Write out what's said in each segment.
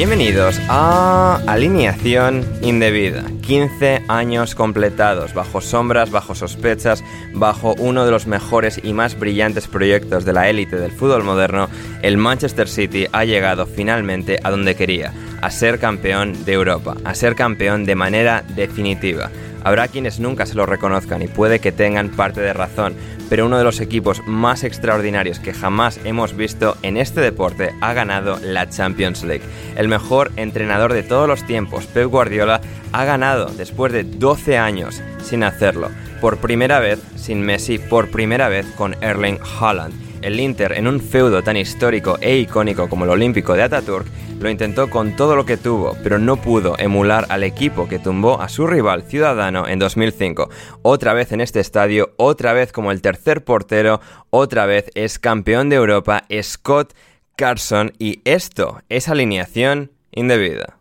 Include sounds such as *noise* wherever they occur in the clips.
Bienvenidos a Alineación Indebida. 15 años completados, bajo sombras, bajo sospechas, bajo uno de los mejores y más brillantes proyectos de la élite del fútbol moderno, el Manchester City ha llegado finalmente a donde quería, a ser campeón de Europa, a ser campeón de manera definitiva. Habrá quienes nunca se lo reconozcan y puede que tengan parte de razón, pero uno de los equipos más extraordinarios que jamás hemos visto en este deporte ha ganado la Champions League. El mejor entrenador de todos los tiempos, Pep Guardiola, ha ganado después de 12 años sin hacerlo. Por primera vez sin Messi, por primera vez con Erling Haaland. El Inter, en un feudo tan histórico e icónico como el Olímpico de Ataturk, lo intentó con todo lo que tuvo, pero no pudo emular al equipo que tumbó a su rival Ciudadano en 2005. Otra vez en este estadio, otra vez como el tercer portero, otra vez es campeón de Europa Scott Carson y esto es alineación indebida.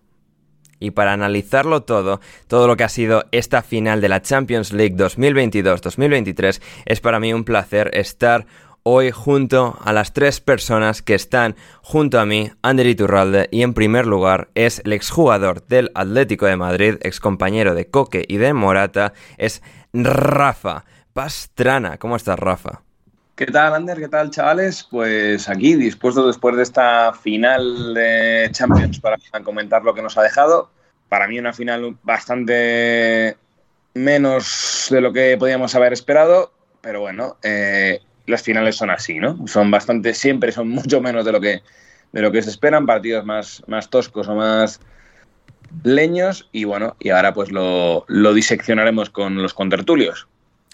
Y para analizarlo todo, todo lo que ha sido esta final de la Champions League 2022-2023, es para mí un placer estar hoy junto a las tres personas que están junto a mí, Ander Iturralde, y en primer lugar es el exjugador del Atlético de Madrid, excompañero de Coque y de Morata, es Rafa Pastrana. ¿Cómo estás, Rafa? ¿Qué tal, Ander? ¿Qué tal, chavales? Pues aquí, dispuesto después de esta final de Champions para comentar lo que nos ha dejado. Para mí una final bastante menos de lo que podíamos haber esperado, pero bueno, eh, las finales son así, ¿no? Son bastante, siempre son *laughs* mucho menos de lo que, de lo que se esperan, partidos más, más toscos o más leños y bueno, y ahora pues lo, lo diseccionaremos con los contertulios.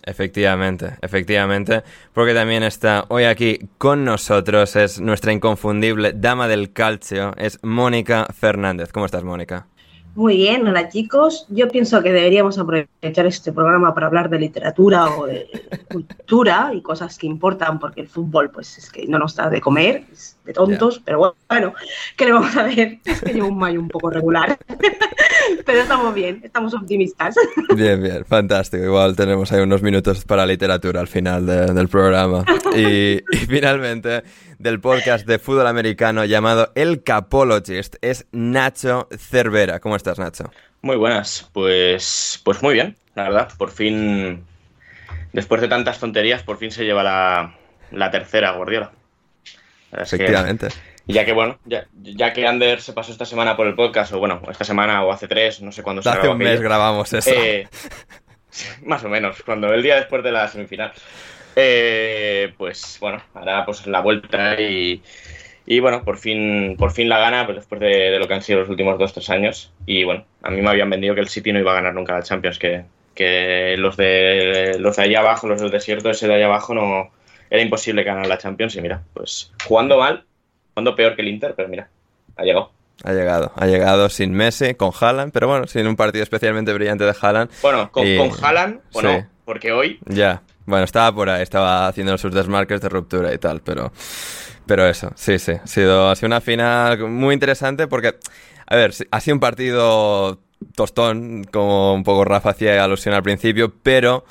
Efectivamente, efectivamente, porque también está hoy aquí con nosotros, es nuestra inconfundible dama del calcio, es Mónica Fernández. ¿Cómo estás, Mónica? Muy bien, hola chicos. Yo pienso que deberíamos aprovechar este programa para hablar de literatura o de cultura y cosas que importan, porque el fútbol, pues es que no nos da de comer, de tontos, pero bueno, ¿qué le vamos a ver? *laughs* Es que llevo un mayo un poco regular, *laughs* pero estamos bien, estamos optimistas. *laughs* Bien, bien, fantástico. Igual tenemos ahí unos minutos para literatura al final de- del programa. Y, y finalmente, del podcast de fútbol americano llamado El Capologist, es Nacho Cervera. ¿Cómo estás, Nacho? Muy buenas, pues, pues muy bien, la verdad. Por fin, después de tantas tonterías, por fin se lleva la, la tercera Guardiola. Que- Efectivamente. ya que bueno, ya, ya que Ander se pasó esta semana por el podcast, o bueno, esta semana o hace tres, no sé cuándo se Hace grabó un mes grabamos eso. Eh, más o menos, cuando el día después de la semifinal. Eh, pues bueno, hará pues la vuelta y, Y bueno, por fin, por fin la gana pues después de, lo que han sido los últimos dos, tres años. Y bueno, a mí me habían vendido que el City no iba a ganar nunca la Champions, que, que los de los de allá abajo, los del desierto, ese de allá abajo, no era imposible ganar la Champions. Y mira, pues jugando mal, jugando peor que el Inter, pero mira, ha llegado. Ha llegado, ha llegado sin Messi, con Haaland, pero bueno, sin un partido especialmente brillante de Haaland. Bueno, con, con Haaland o no, porque hoy... Ya, bueno, estaba por ahí, estaba haciendo sus desmarques de ruptura y tal, pero... Pero eso, sí, sí. Ha sido, ha sido una final muy interesante porque, a ver, ha sido un partido tostón, como un poco Rafa hacía alusión al principio, pero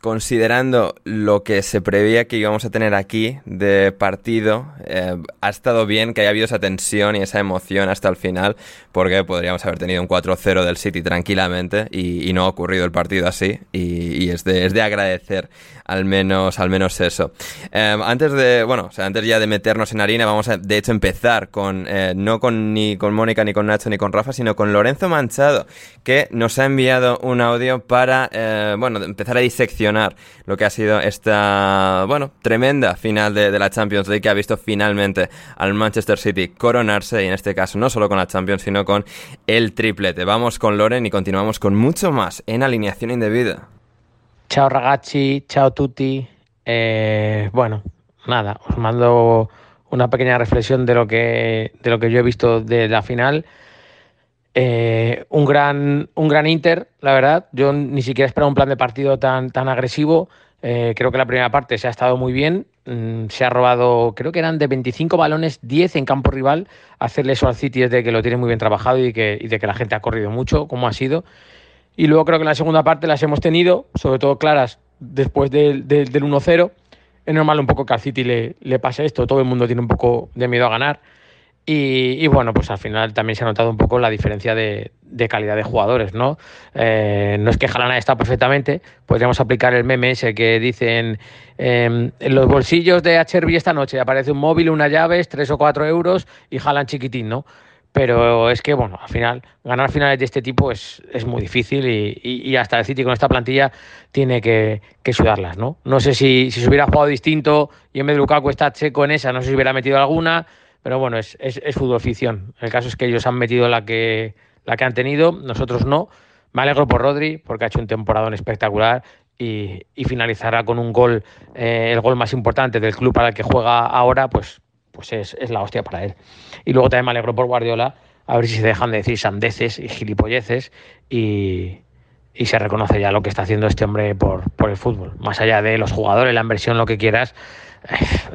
considerando lo que se preveía que íbamos a tener aquí de partido, eh, ha estado bien que haya habido esa tensión y esa emoción hasta el final, porque podríamos haber tenido un 4-0 del City tranquilamente y, no ha ocurrido el partido así, y, es, de, es, de, agradecer al menos, al menos eso. Em, antes de, bueno, o sea, antes ya de meternos en harina, vamos a de hecho empezar con, eh, no con ni con Mónica, ni con Nacho, ni con Rafa, sino con Lorenzo Manchado, que nos ha enviado un audio para, eh, bueno, empezar a diseccionar lo que ha sido esta, bueno, tremenda final de, la Champions League que ha visto finalmente al Manchester City coronarse y en este caso no solo con la Champions sino con el triplete. Vamos con Loren y continuamos con mucho más en alineación indebida. Chao ragazzi, chao tutti. Eh, bueno, nada, os mando una pequeña reflexión de lo que de lo que yo he visto de la final. Eh, un, gran, un gran Inter, la verdad. Yo ni siquiera esperaba un plan de partido tan, tan agresivo. Eh, creo que la primera parte se ha estado muy bien. Mm, se ha robado, creo que eran de 25 balones, 10 en campo rival. Hacerle eso al City es de que lo tiene muy bien trabajado y, que, y de que la gente ha corrido mucho, como ha sido. Y luego creo que en la segunda parte las hemos tenido, sobre todo claras después del, del, 1-0. Es normal un poco que al City le, le pase esto. Todo el mundo tiene un poco de miedo a ganar. Y, bueno, pues al final también se ha notado un poco la diferencia de, calidad de jugadores, ¿no? Eh, no es que Jalana está perfectamente, podríamos aplicar el meme ese que dicen em, en los bolsillos de HRB esta noche aparece un móvil, unas llaves, tres o cuatro euros y jalan chiquitín, ¿no? Pero es que, bueno, al final, ganar finales de este tipo es, es muy difícil y, hasta el City con esta plantilla tiene que, que sudarlas, ¿no? No sé si, si se hubiera jugado distinto y en vez de está Checo en esa, no sé si hubiera metido alguna, pero bueno, es, es, fútbol ficción. El caso es que ellos han metido la que, la que han tenido, nosotros no. Me alegro por Rodri, porque ha hecho un temporadón espectacular y, finalizará con un gol, eh, el gol más importante del club para el que juega ahora, pues, pues es, la hostia para él. Y luego también me alegro por Guardiola, a ver si se dejan de decir sandeces y gilipolleces y, se reconoce ya lo que está haciendo este hombre por, el fútbol. Más allá de los jugadores, la inversión, lo que quieras,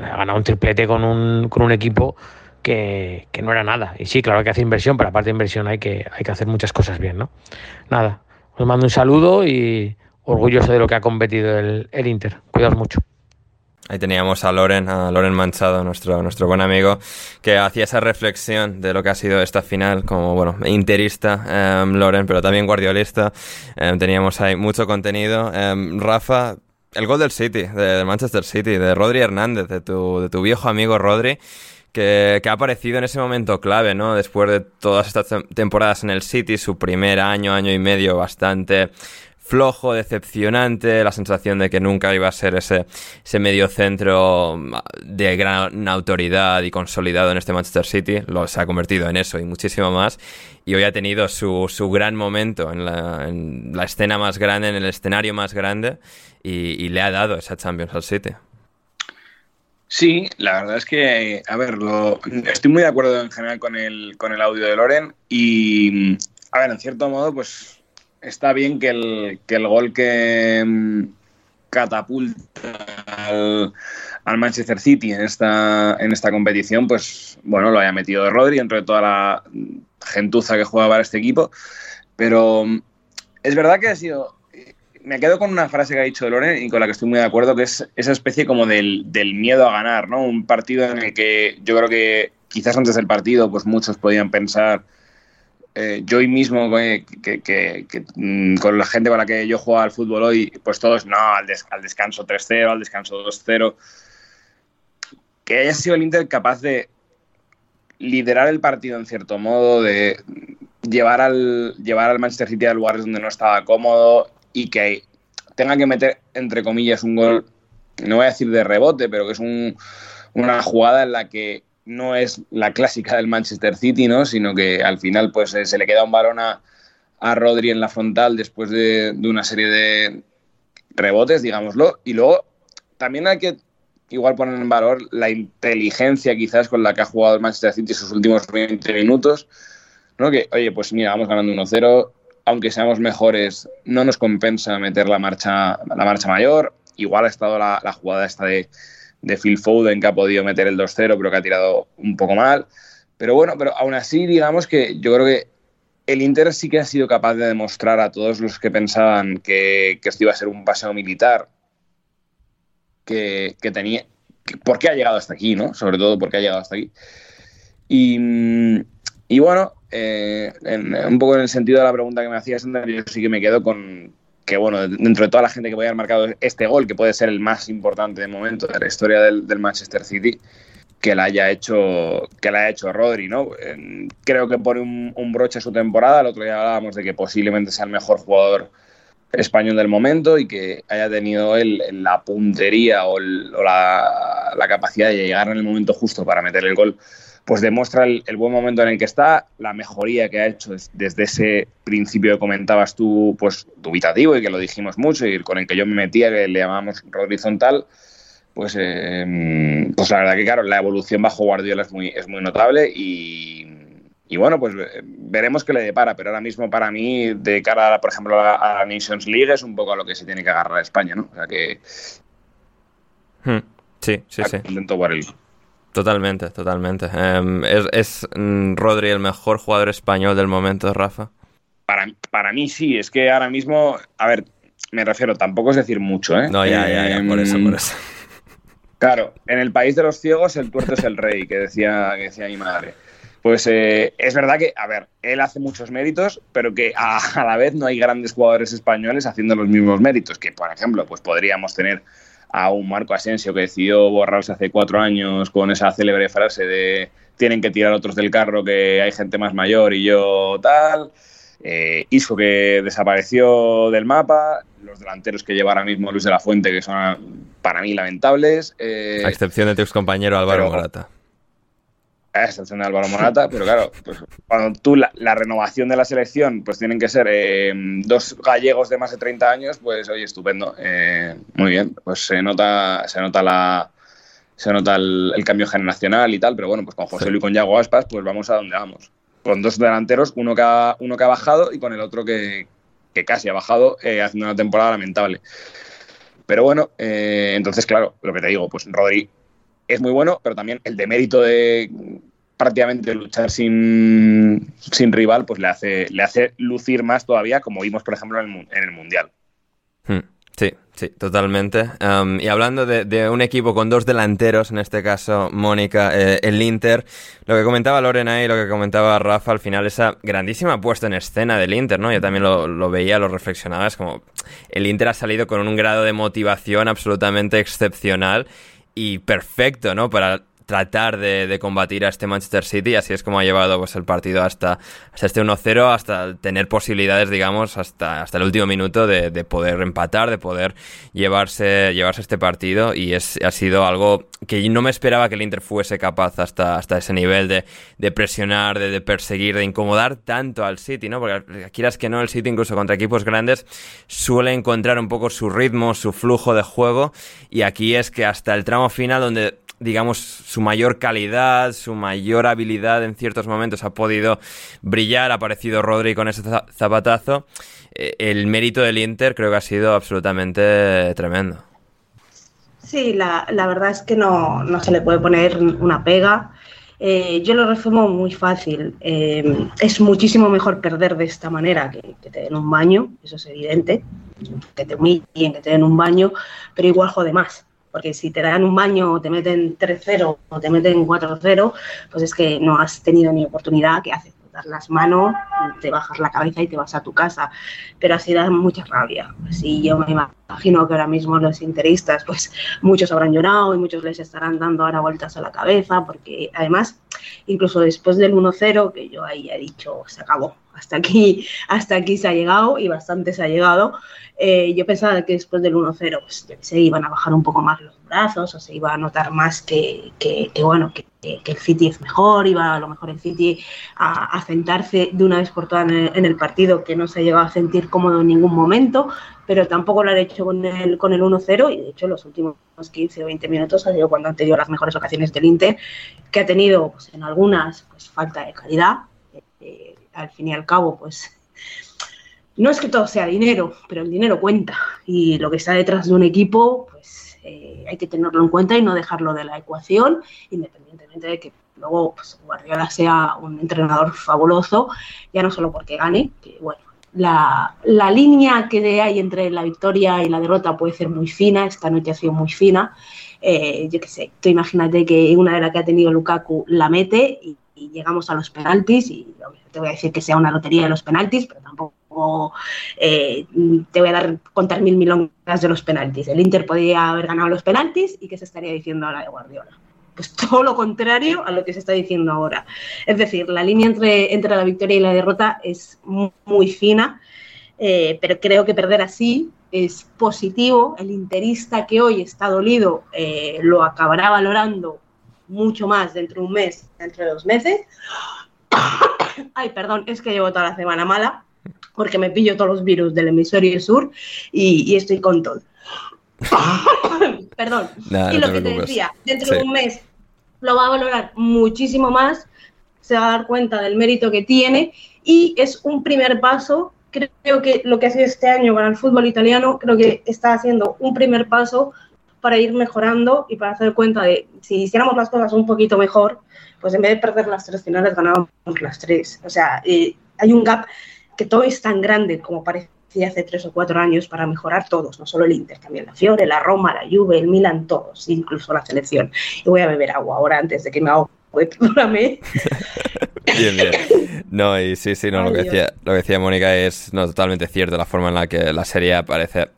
ha ganado un triplete con un, con un equipo que, no era nada. Y sí, claro que hace inversión, pero aparte de inversión hay que, hay que hacer muchas cosas bien, ¿no? Nada, os mando un saludo y orgulloso de lo que ha competido el, el Inter. Cuidaos mucho. Ahí teníamos a Loren, a Loren Manchado, nuestro, nuestro buen amigo, que hacía esa reflexión de lo que ha sido esta final, como, bueno, interista, em, Loren, pero también guardiolista. Em, teníamos ahí mucho contenido. Em, Rafa, el gol del City, de, Manchester City, de Rodri Hernández, de tu, de tu viejo amigo Rodri, que, que, ha aparecido en ese momento clave, ¿no? Después de todas estas temporadas en el City, su primer año, año y medio bastante flojo, decepcionante, la sensación de que nunca iba a ser ese, ese medio centro de gran autoridad y consolidado en este Manchester City, lo, se ha convertido en eso y muchísimo más, y hoy ha tenido su, su gran momento en la, en la, escena más grande, en el escenario más grande, y, y, le ha dado esa Champions al City. Sí, la verdad es que, a ver, lo, estoy muy de acuerdo en general con el, con el audio de Loren y, a ver, en cierto modo, pues está bien que el, que el gol que mm, catapulta al, Manchester City en esta, en esta competición, pues bueno, lo haya metido de Rodri entre toda la gentuza que juega para este equipo. Pero mm, es verdad que ha sido. Me quedo con una frase que ha dicho Loren y con la que estoy muy de acuerdo, que es esa especie como del, del miedo a ganar, ¿no? Un partido en el que yo creo que quizás antes del partido, pues muchos podían pensar eh, yo hoy mismo, que, mm, con la gente con la que yo juego al fútbol hoy, pues todos, no, al, descanso 3-0, al descanso 2-0. Que haya sido el Inter capaz de liderar el partido en cierto modo, de llevar al, llevar al Manchester City a lugares donde no estaba cómodo y que tenga que meter, entre comillas, un gol, no voy a decir de rebote, pero que es una jugada en la que no es la clásica del Manchester City, ¿no? Sino que al final pues eh, se le queda un balón a, a Rodri en la frontal después de, de, una serie de rebotes, digámoslo. Y luego también hay que igual poner en valor la inteligencia quizás con la que ha jugado el Manchester City sus últimos 20 minutos. ¿no? Que, oye, pues mira, vamos ganando 1-0, aunque seamos mejores, no nos compensa meter la marcha, la marcha mayor. Igual ha estado la, la jugada esta de, de Phil Foden que ha podido meter el 2-0, pero que ha tirado un poco mal. Pero bueno, pero aún así, digamos que yo creo que el Inter sí que ha sido capaz de demostrar a todos los que pensaban que, que esto iba a ser un paseo militar, que, que tenía, por qué ha llegado hasta aquí, ¿no? Sobre todo por qué ha llegado hasta aquí. Y, y bueno, eh, un poco en el sentido de la pregunta que me hacías, yo sí que me quedo con que, bueno, dentro de toda la gente que puede haber marcado este gol, que puede ser el más importante de momento de la historia del, Manchester City, que la haya hecho que la haya hecho Rodri, ¿no? Creo que pone un, broche a su temporada. El otro día hablábamos de que posiblemente sea el mejor jugador español del momento y que haya tenido el, la puntería o, la, capacidad de llegar en el momento justo para meter el gol, pues demuestra el, el, buen momento en el que está, la mejoría que ha hecho desde ese principio que comentabas tú, pues dubitativo y que lo dijimos mucho y con el que yo me metía, que le llamábamos horizontal, pues, eh, pues la verdad que claro, la evolución bajo Guardiola es muy, es muy notable y, y bueno, pues veremos qué le depara, pero ahora mismo para mí, de cara, a, por ejemplo, a, la Nations League, es un poco a lo que se tiene que agarrar España, ¿no? O sea que... Hmm. Sí, sí, sí. Intento por él. Totalmente, totalmente. Um, ¿Es, es um, Rodri el mejor jugador español del momento, Rafa? Para, para mí sí, es que ahora mismo, a ver, me refiero, tampoco es decir mucho, ¿eh? No, ya, ya, ya, por eso, por eso. Claro, en el país de los ciegos el tuerto es el rey, que decía, que decía mi madre. Pues eh, es verdad que, a ver, él hace muchos méritos, pero que a, a, la vez no hay grandes jugadores españoles haciendo los mismos méritos. Que, por ejemplo, pues podríamos tener a un Marco Asensio que decidió borrarse hace cuatro años con esa célebre frase de tienen que tirar otros del carro que hay gente más mayor y yo tal. Eh, Isco que desapareció del mapa, los delanteros que lleva ahora mismo Luis de la Fuente que son para mí lamentables. Eh, a excepción de tu ex compañero Álvaro pero, Morata. A excepción de Álvaro Morata, pero claro, pues cuando tú la, la, renovación de la selección pues tienen que ser eh, dos gallegos de más de 30 años, pues oye, estupendo. Eh, muy bien, pues se nota, se nota la, se nota el, el, cambio generacional y tal, pero bueno, pues con José. Luis y con Yago Aspas, pues vamos a donde vamos con dos delanteros, uno que ha, uno que ha bajado y con el otro que, que casi ha bajado, eh, haciendo una temporada lamentable. Pero bueno, eh, entonces, claro, lo que te digo, pues Rodri es muy bueno, pero también el demérito de prácticamente luchar sin, sin rival, pues le hace, le hace lucir más todavía, como vimos, por ejemplo, en el, en el Mundial. Hmm. Sí, sí, totalmente. Um, y hablando de, de, un equipo con dos delanteros, en este caso Mónica, eh, el Inter, lo que comentaba Lorena y lo que comentaba Rafa, al final esa grandísima puesta en escena del Inter, ¿no? Yo también lo, lo veía, lo reflexionaba, es como el Inter ha salido con un grado de motivación absolutamente excepcional y perfecto, ¿no? Para tratar de, de, combatir a este Manchester City. Así es como ha llevado pues, el partido hasta, hasta este 1-0, hasta tener posibilidades, digamos, hasta, hasta el último minuto de, de, poder empatar, de poder llevarse, llevarse este partido. Y es, ha sido algo que no me esperaba que el Inter fuese capaz hasta, hasta ese nivel de, de presionar, de, perseguir, de incomodar tanto al City, ¿no? Porque quieras que no, el City, incluso contra equipos grandes, suele encontrar un poco su ritmo, su flujo de juego. Y aquí es que hasta el tramo final, donde digamos, su mayor calidad, su mayor habilidad en ciertos momentos ha podido brillar, ha aparecido Rodri con ese zapatazo. El mérito del Inter creo que ha sido absolutamente tremendo. Sí, la, la verdad es que no, no, se le puede poner una pega. Eh, yo lo resumo muy fácil. Eh, es muchísimo mejor perder de esta manera que, que, te den un baño, eso es evidente, que te humillen, que te den un baño, pero igual jode más porque si te dan un baño o te meten 3-0 o te meten 4-0, pues es que no has tenido ni oportunidad, que haces? Das las manos, te bajas la cabeza y te vas a tu casa, pero así da mucha rabia. Así yo me imagino que ahora mismo los interistas, pues muchos habrán llorado y muchos les estarán dando ahora vueltas a la cabeza, porque además, incluso después del 1-0, que yo ahí he dicho, se acabó, hasta aquí, hasta aquí se ha llegado y bastante se ha llegado. Eh, yo pensaba que después del 1-0, pues se iban a bajar un poco más los brazos o se iba a notar más que, bueno, que, el City es mejor, iba a lo mejor el City a, a sentarse de una vez por todas en el, partido, que no se ha llegado a sentir cómodo en ningún momento, pero tampoco lo han hecho con el, con el 1-0 y de hecho los últimos 15 o 20 minutos ha sido cuando han tenido las mejores ocasiones del Inter, que ha tenido pues, en algunas pues, falta de calidad. Eh, al fin y al cabo, pues no es que todo sea dinero, pero el dinero cuenta y lo que está detrás de un equipo, pues eh, hay que tenerlo en cuenta y no dejarlo de la ecuación, independientemente de que luego pues, Guardiola sea un entrenador fabuloso, ya no solo porque gane, que bueno, la, la, línea que hay entre la victoria y la derrota puede ser muy fina, esta noche ha sido muy fina. Eh, yo qué sé, tú imagínate que una de las que ha tenido Lukaku la mete y, llegamos a los penaltis y te voy a decir que sea una lotería de los penaltis, pero tampoco eh, te voy a dar contar mil milongas de los penaltis. El Inter podría haber ganado los penaltis y qué se estaría diciendo ahora de Guardiola pues todo lo contrario a lo que se está diciendo ahora. Es decir, la línea entre, entre la victoria y la derrota es muy, fina, eh, pero creo que perder así es positivo. El interista que hoy está dolido eh, lo acabará valorando mucho más dentro de un mes, dentro de dos meses. *coughs* Ay, perdón, es que llevo toda la semana mala porque me pillo todos los virus del hemisferio sur y, y estoy con todo. *laughs* Perdón. y lo que te decía, dentro de un mes lo va a valorar muchísimo más, se va a dar cuenta del mérito que tiene y es un primer paso. Creo que lo que ha sido este año para el fútbol italiano, creo que está haciendo un primer paso para ir mejorando y para hacer cuenta de si hiciéramos las cosas un poquito mejor, pues en vez de perder las tres finales ganábamos las tres. O sea, eh, hay un gap que todo es tan grande como parece hace tres o cuatro años para mejorar todos, no solo el Inter, también la Fiore, la Roma, la Juve, el Milan, todos, incluso la selección. Y voy a beber agua ahora antes de que me ahogue, *laughs* perdóname. bien, bien. No, y sí, sí, no, lo que, decía, lo que decía Mónica es no, totalmente cierto, la forma en la que la serie aparece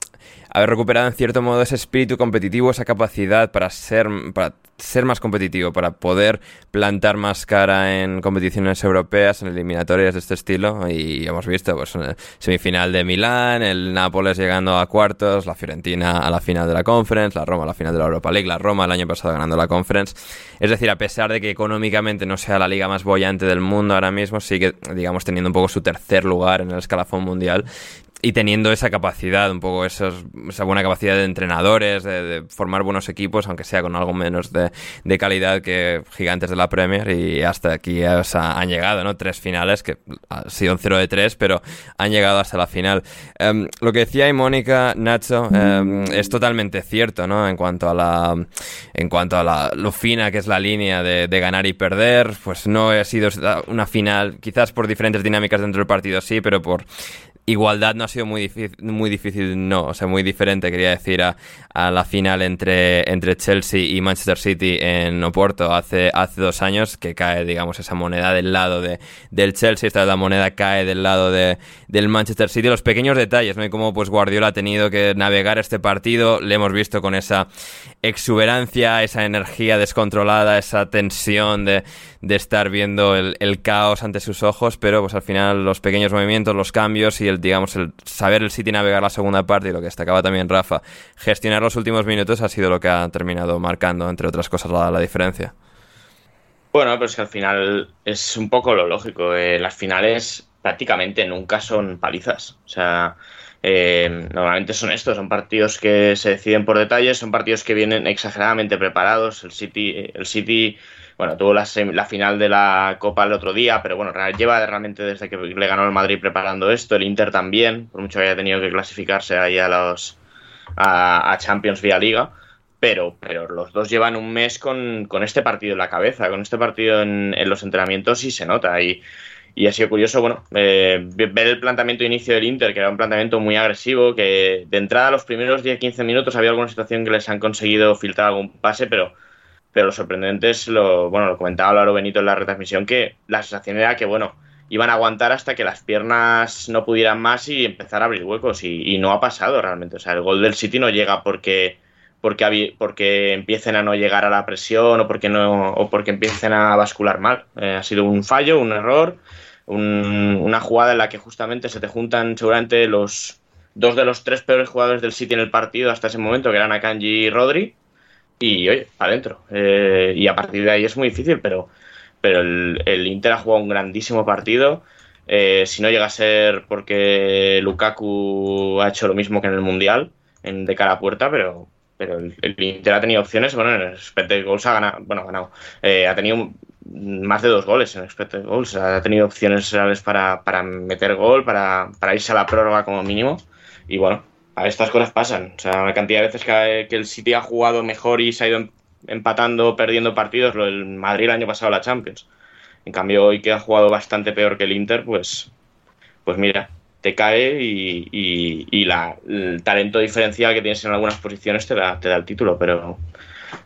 haber recuperado en cierto modo ese espíritu competitivo, esa capacidad para ser, para ser más competitivo, para poder plantar más cara en competiciones europeas, en eliminatorias de este estilo. Y hemos visto, pues, semifinal de Milán, el Nápoles llegando a cuartos, la Fiorentina a la final de la Conference, la Roma a la final de la Europa League, la Roma el año pasado ganando la Conference. Es decir, a pesar de que económicamente no sea la liga más bollante del mundo ahora mismo, sigue, digamos, teniendo un poco su tercer lugar en el escalafón mundial y teniendo esa capacidad, un poco esa buena capacidad de entrenadores, de, formar buenos equipos, aunque sea con algo menos de, calidad que gigantes de la Premier, y hasta aquí han llegado, ¿no? Tres finales, que ha sido un 0 de 3, pero han llegado hasta la final. Em, lo que decía y Mónica, Nacho, em, es totalmente cierto, ¿no? En cuanto a la, en cuanto a la, lo fina que es la línea de, de ganar y perder, pues no ha sido una final, quizás por diferentes dinámicas dentro del partido sí, pero por igualdad no ha sido muy difícil, muy difícil, no, o sea, muy diferente, quería decir, a, a, la final entre, entre Chelsea y Manchester City en Oporto hace, hace dos años, que cae, digamos, esa moneda del lado de, del Chelsea, esta la moneda cae del lado de, del Manchester City, los pequeños detalles, ¿no? Y cómo pues Guardiola ha tenido que navegar este partido, le hemos visto con esa exuberancia, esa energía descontrolada, esa tensión de, de estar viendo el, caos ante sus ojos, pero pues al final los pequeños movimientos, los cambios y el, digamos, el saber el City navegar la segunda parte y lo que destacaba también Rafa, gestionar los últimos minutos ha sido lo que ha terminado marcando, entre otras cosas, la, diferencia. Bueno, pues que al final es un poco lo lógico. Eh, las finales prácticamente nunca son palizas. O sea, eh, normalmente son estos, son partidos que se deciden por detalles, son partidos que vienen exageradamente preparados. El City, el City bueno, tuvo la, la, final de la Copa el otro día, pero bueno, lleva realmente desde que le ganó el Madrid preparando esto, el Inter también, por mucho que haya tenido que clasificarse ahí a los a, Champions vía Liga. Pero, pero los dos llevan un mes con, este partido en la cabeza, con este partido en, los entrenamientos y se nota. Y, y ha sido curioso, bueno, eh, ver el planteamiento de inicio del Inter, que era un planteamiento muy agresivo, que de entrada los primeros 10-15 minutos había alguna situación que les han conseguido filtrar algún pase, pero pero lo sorprendente es lo, bueno, lo comentaba Laro Benito en la retransmisión, que la sensación era que, bueno, iban a aguantar hasta que las piernas no pudieran más y empezar a abrir huecos. Y, no ha pasado realmente. O sea, el gol del City no llega porque, porque, porque empiecen a no llegar a la presión o porque, no, o porque empiecen a bascular mal. Eh, ha sido un fallo, un error. una jugada en la que justamente se te juntan seguramente los dos de los tres peores jugadores del City en el partido hasta ese momento, que eran Akanji y Rodri, y oye, adentro. Eh, y a partir de ahí es muy difícil, pero, pero el, Inter ha jugado un grandísimo partido. Eh, si no llega a ser porque Lukaku ha hecho lo mismo que en el Mundial, en, de cara a puerta, pero, pero el, Inter ha tenido opciones. Bueno, en el expected goals ha ganado. Bueno, ha ganado. Eh, ha tenido más de dos goles en expected goals. Ha tenido opciones reales para, para meter gol, para, para irse a la prórroga como mínimo. Y bueno, a estas cosas pasan. O sea, la cantidad de veces que, el City ha jugado mejor y se ha ido empatando, perdiendo partidos, lo del Madrid el año pasado la Champions. En cambio, hoy que ha jugado bastante peor que el Inter, pues, pues mira, te cae y, la, el talento diferencial que tienes en algunas posiciones te da, te da el título, pero,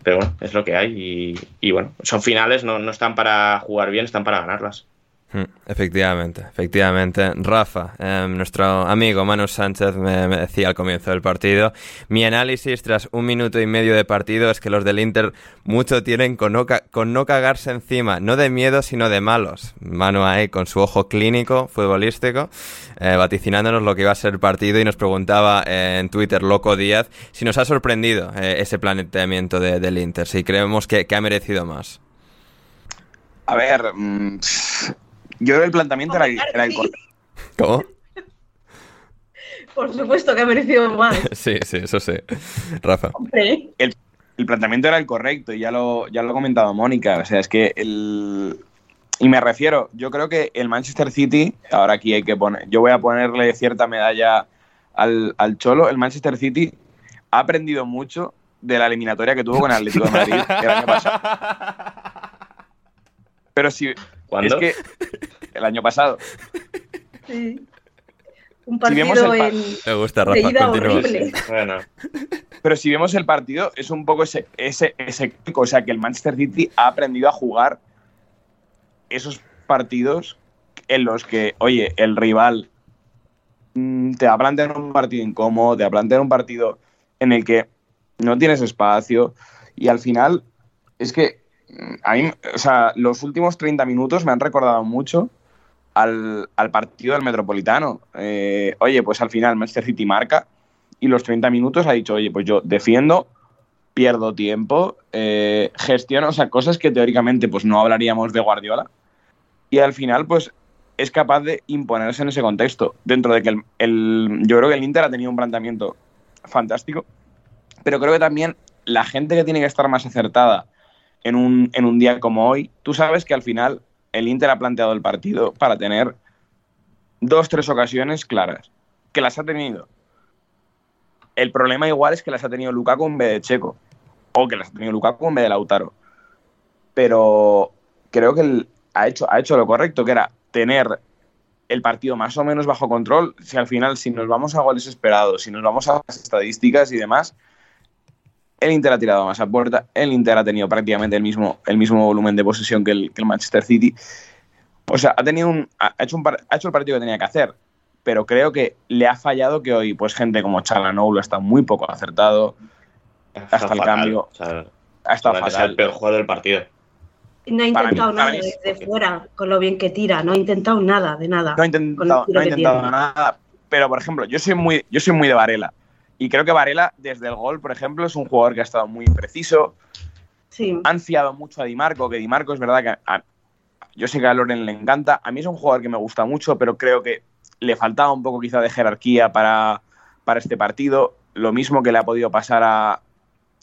pero bueno, es lo que hay. Y, y bueno, son finales, no, no están para jugar bien, están para ganarlas. Hmm, efectivamente, efectivamente. Rafa, em, nuestro amigo Manu Sánchez me, decía al comienzo del partido, mi análisis tras un minuto y medio de partido es que los del Inter mucho tienen con no, con no cagarse encima, no de miedo sino de malos. Manu ahí con su ojo clínico, futbolístico, eh, vaticinándonos lo que iba a ser el partido y nos preguntaba eh, en Twitter, Loco Díaz, si nos ha sorprendido eh, ese planteamiento del Inter, si creemos que, ha merecido más. A ver, mm, yo creo que el planteamiento era, el correcto. ¿Cómo? Por supuesto que ha merecido más. *laughs* sí, sí, eso sí. Rafa. El, planteamiento era el correcto y ya lo, ya lo ha comentado Mónica. O sea, es que el. Y me refiero, yo creo que el Manchester City, ahora aquí hay que poner. Yo voy a ponerle cierta medalla al, al Cholo. El Manchester City ha aprendido mucho de la eliminatoria que tuvo con el Atlético de Madrid el año pasado. *laughs* Pero si. ¿Cuándo? Es que el año pasado. Sí. Un partido en... Me gusta, Rafa, horrible. Bueno. Pero si vemos el partido, es un poco ese, ese, ese. O sea, que el Manchester City ha aprendido a jugar esos partidos en los que, oye, el rival mm, te va a plantear un partido incómodo, te va a plantear un partido en el que no tienes espacio y al final es que a mí, o sea, los últimos 30 minutos me han recordado mucho al, partido del Metropolitano. Eh, oye, pues al final Manchester City marca y los 30 minutos ha dicho, oye, pues yo defiendo, pierdo tiempo, eh, gestiono, o sea, cosas que teóricamente pues no hablaríamos de Guardiola. Y al final, pues es capaz de imponerse en ese contexto. Dentro de que el, yo creo que el Inter ha tenido un planteamiento fantástico, pero creo que también la gente que tiene que estar más acertada en un, en un día como hoy, tú sabes que al final el Inter ha planteado el partido para tener dos, tres ocasiones claras, que las ha tenido. El problema igual es que las ha tenido Lukaku en vez de Checo, o que las ha tenido Lukaku en vez de Lautaro. Pero creo que ha, hecho, ha hecho lo correcto, que era tener el partido más o menos bajo control. Si al final, si nos vamos a goles esperados, si nos vamos a las estadísticas y demás, el Inter ha tirado más a puerta, el Inter ha tenido prácticamente el mismo, el mismo volumen de posesión que el, Manchester City. O sea, ha, tenido un, ha, hecho un, ha hecho el partido que tenía que hacer, pero creo que le ha fallado que hoy, pues gente como Chalanoglu está muy poco acertado, hasta el cambio. O sea, ha estado el peor jugador del partido. No ha intentado nada desde fuera, con lo bien que tira, no ha intentado nada, de nada. No ha intentado, no ha intentado nada, pero por ejemplo, yo soy muy, yo soy muy de Varela. Y creo que Varela, desde el gol, por ejemplo, es un jugador que ha estado muy preciso. Sí. Han fiado mucho a Di Marco, que Di Marco es verdad que yo sé que a Loren le encanta. A mí es un jugador que me gusta mucho, pero creo que le faltaba un poco quizá de jerarquía para, para este partido. Lo mismo que le ha podido pasar a,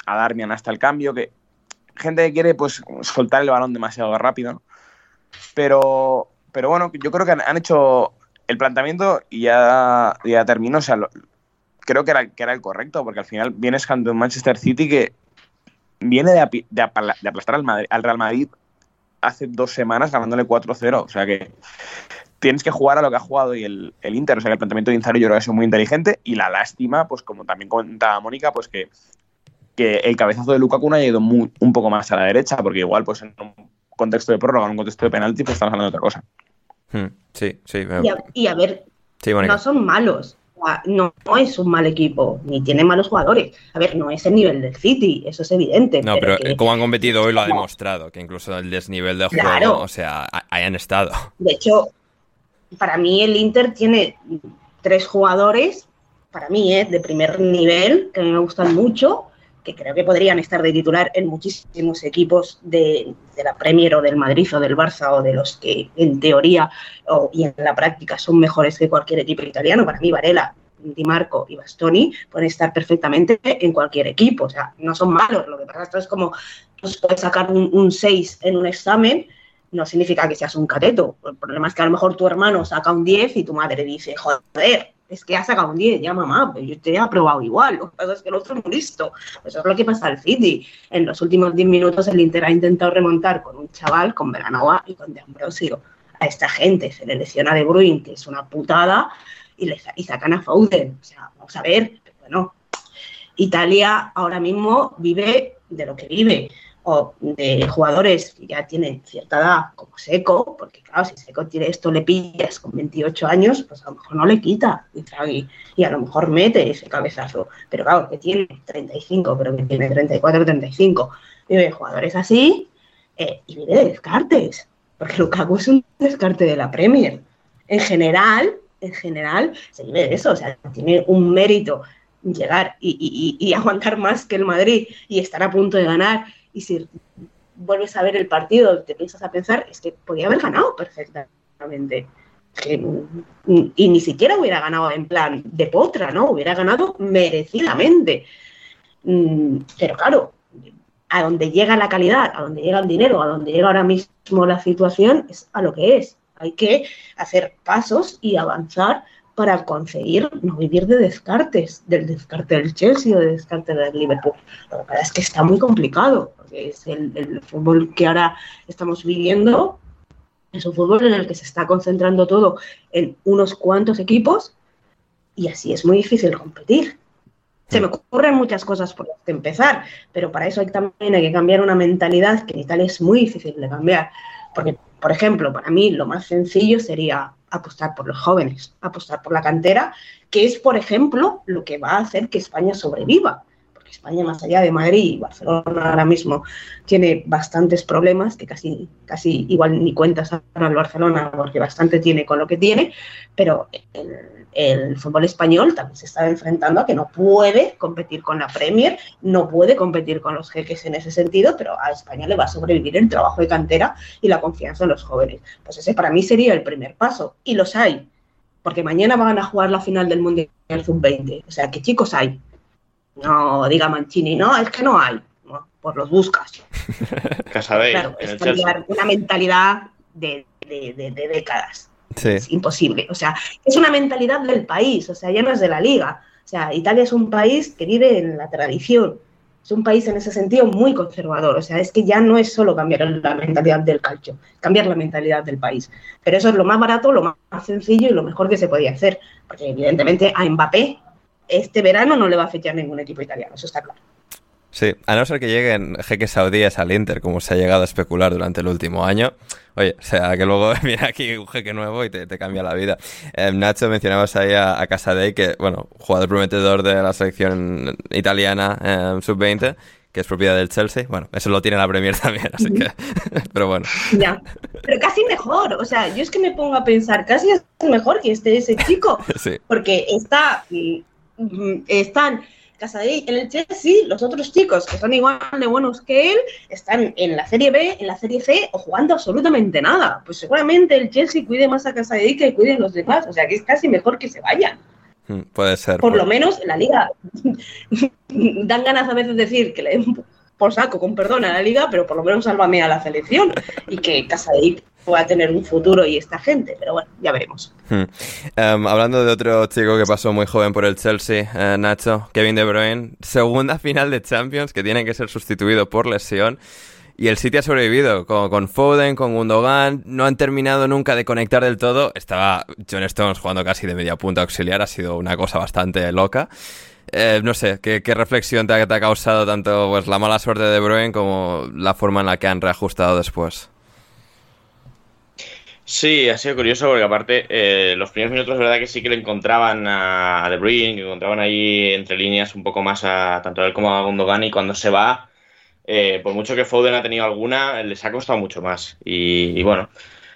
a Darmian hasta el cambio, que gente que quiere pues soltar el balón demasiado rápido. Pero, pero bueno, yo creo que han, hecho el planteamiento y ya, ya terminó. O sea, creo que era, que era el correcto, porque al final vienes ante un Manchester City que viene de, de, aplastar al, al, Real Madrid hace dos semanas ganándole 4-0. O sea que tienes que jugar a lo que ha jugado y el, el Inter. O sea que el planteamiento de Inzaghi yo creo que ha sido muy inteligente y la lástima, pues como también comentaba Mónica, pues que, que el cabezazo de Lukaku no haya ido muy, un poco más a la derecha, porque igual pues en un contexto de prórroga, en un contexto de penalti, pues estamos hablando de otra cosa. Hmm, sí, sí. Y a, ver, no son malos no, es un mal equipo, ni tiene malos jugadores. A ver, no es el nivel del City, eso es evidente. No, pero, como han competido hoy lo ha demostrado, que incluso el desnivel de juego, o sea, hayan estado. De hecho, para mí el Inter tiene tres jugadores, para mí, ¿eh? de primer nivel, que me gustan mucho, que creo que podrían estar de titular en muchísimos equipos de, la Premier o del Madrid o del Barça o de los que en teoría o, y en la práctica son mejores que cualquier equipo italiano. Para mí, Varela, Di Marco y Bastoni pueden estar perfectamente en cualquier equipo. O sea, no son malos. Lo que pasa es como pues, puedes sacar un 6 en un examen, no significa que seas un cateto. El problema es que a lo mejor tu hermano saca un 10 y tu madre dice, joder, es que ha sacado un 10, ya mamá, pero yo te he aprobado igual, lo que pasa es que el otro muy listo. Eso es lo que pasa al City. En los últimos 10 minutos el Inter ha intentado remontar con un chaval, con Veranova y con De Ambrosio. A esta gente se le lesiona De Bruyne, que es una putada, y, le, y sacan a Foden. O sea, vamos a ver, pero bueno, Italia ahora mismo vive de lo que vive o de jugadores que ya tienen cierta edad, como Seco, porque claro, si Seco tiene esto, le pillas con 28 años, pues a lo mejor no le quita y, y a lo mejor mete ese cabezazo. Pero claro, que tiene 35, pero que tiene 34, 35. Vive jugadores así eh, y vive de descartes, porque Lukaku es un descarte de la Premier. En general, en general, se vive de eso, o sea, tiene un mérito llegar y, y, y, aguantar más que el Madrid y estar a punto de ganar y si vuelves a ver el partido, te piensas a pensar, es que podía haber ganado perfectamente. Y ni siquiera hubiera ganado en plan de potra, ¿no? Hubiera ganado merecidamente. Mm, pero claro, a donde llega la calidad, a donde llega el dinero, a donde llega ahora mismo la situación, es a lo que es. Hay que hacer pasos y avanzar para conseguir no vivir de descartes, del descarte del Chelsea o del descarte del Liverpool. Que pasa es que está muy complicado, porque es el, fútbol que ahora estamos viviendo, es un fútbol en el que se está concentrando todo en unos cuantos equipos y así es muy difícil competir. Se me ocurren muchas cosas por empezar, pero para eso hay, también hay que cambiar una mentalidad que en Italia es muy difícil de cambiar. Porque, por ejemplo, para mí lo más sencillo sería apostar por los jóvenes, apostar por la cantera, que es, por ejemplo, lo que va a hacer que España sobreviva. España, más allá de Madrid y Barcelona ahora mismo, tiene bastantes problemas, que casi, casi igual ni cuentas el Barcelona, porque bastante tiene con lo que tiene, pero el, el fútbol español también se está enfrentando a que no puede competir con la Premier, no puede competir con los jeques en ese sentido, pero a España le va a sobrevivir el trabajo de cantera y la confianza en los jóvenes. Pues ese para mí sería el primer paso, y los hay, porque mañana van a jugar la final del Mundial Sub-20, o sea, ¿qué chicos hay? No diga Mancini, no, es que no hay, no, pues los buscas. *laughs* Claro, es cambiar una mentalidad de, de, de, de décadas. Sí. Es imposible. O sea, es una mentalidad del país, o sea, ya no es de la liga. O sea, Italia es un país que vive en la tradición. Es un país en ese sentido muy conservador. O sea, es que ya no es solo cambiar la mentalidad del calcio, cambiar la mentalidad del país. Pero eso es lo más barato, lo más sencillo y lo mejor que se podía hacer. Porque evidentemente a Mbappé este verano no le va a fechar ningún equipo italiano, eso está claro. Sí, a no ser que lleguen jeques saudíes al Inter, como se ha llegado a especular durante el último año. Oye, o sea, que luego *laughs* viene aquí un jeque nuevo y te, te cambia la vida. Eh, Nacho, mencionabas ahí a, a Casadei, que, bueno, jugador prometedor de la selección italiana eh, sub-20, que es propiedad del Chelsea. Bueno, eso lo tiene la Premier *laughs* también, así que... *laughs* Pero bueno. Ya, pero casi mejor. O sea, yo es que me pongo a pensar, casi es mejor que esté ese chico. Sí. Porque está, están Casadei en el Chelsea, los otros chicos que son igual de buenos que él están en la Serie B, en la Serie C o jugando absolutamente nada. Pues seguramente el Chelsea cuide más a Casadei que cuiden los demás. O sea que es casi mejor que se vayan. Mm, Puede ser. Por lo menos en la liga. *laughs* Dan ganas a veces de decir que le den por saco, con perdón, a la liga, pero por lo menos sálvame a la selección y que Casadei pueda tener un futuro y esta gente. Pero bueno, ya veremos. Hmm. Um, hablando de otro chico que pasó muy joven por el Chelsea, eh, Nacho, Kevin De Bruyne, segunda *laughs* final de Champions que tiene que ser sustituido por lesión. Y el City ha sobrevivido con, con, Foden, con Gundogan. No han terminado nunca de conectar del todo. Estaba John Stones jugando casi de media punta auxiliar. Ha sido una cosa bastante loca. Eh, no sé, ¿qué, reflexión te ha, causado tanto pues, la mala suerte de De Bruyne como la forma en la que han reajustado después? Sí, ha sido curioso porque aparte eh, los primeros minutos es verdad que sí que le encontraban a, De Bruyne, que encontraban ahí entre líneas un poco más a tanto a él como a Gundogan y cuando se va, eh, por mucho que Foden ha tenido alguna, les ha costado mucho más. Y, y bueno,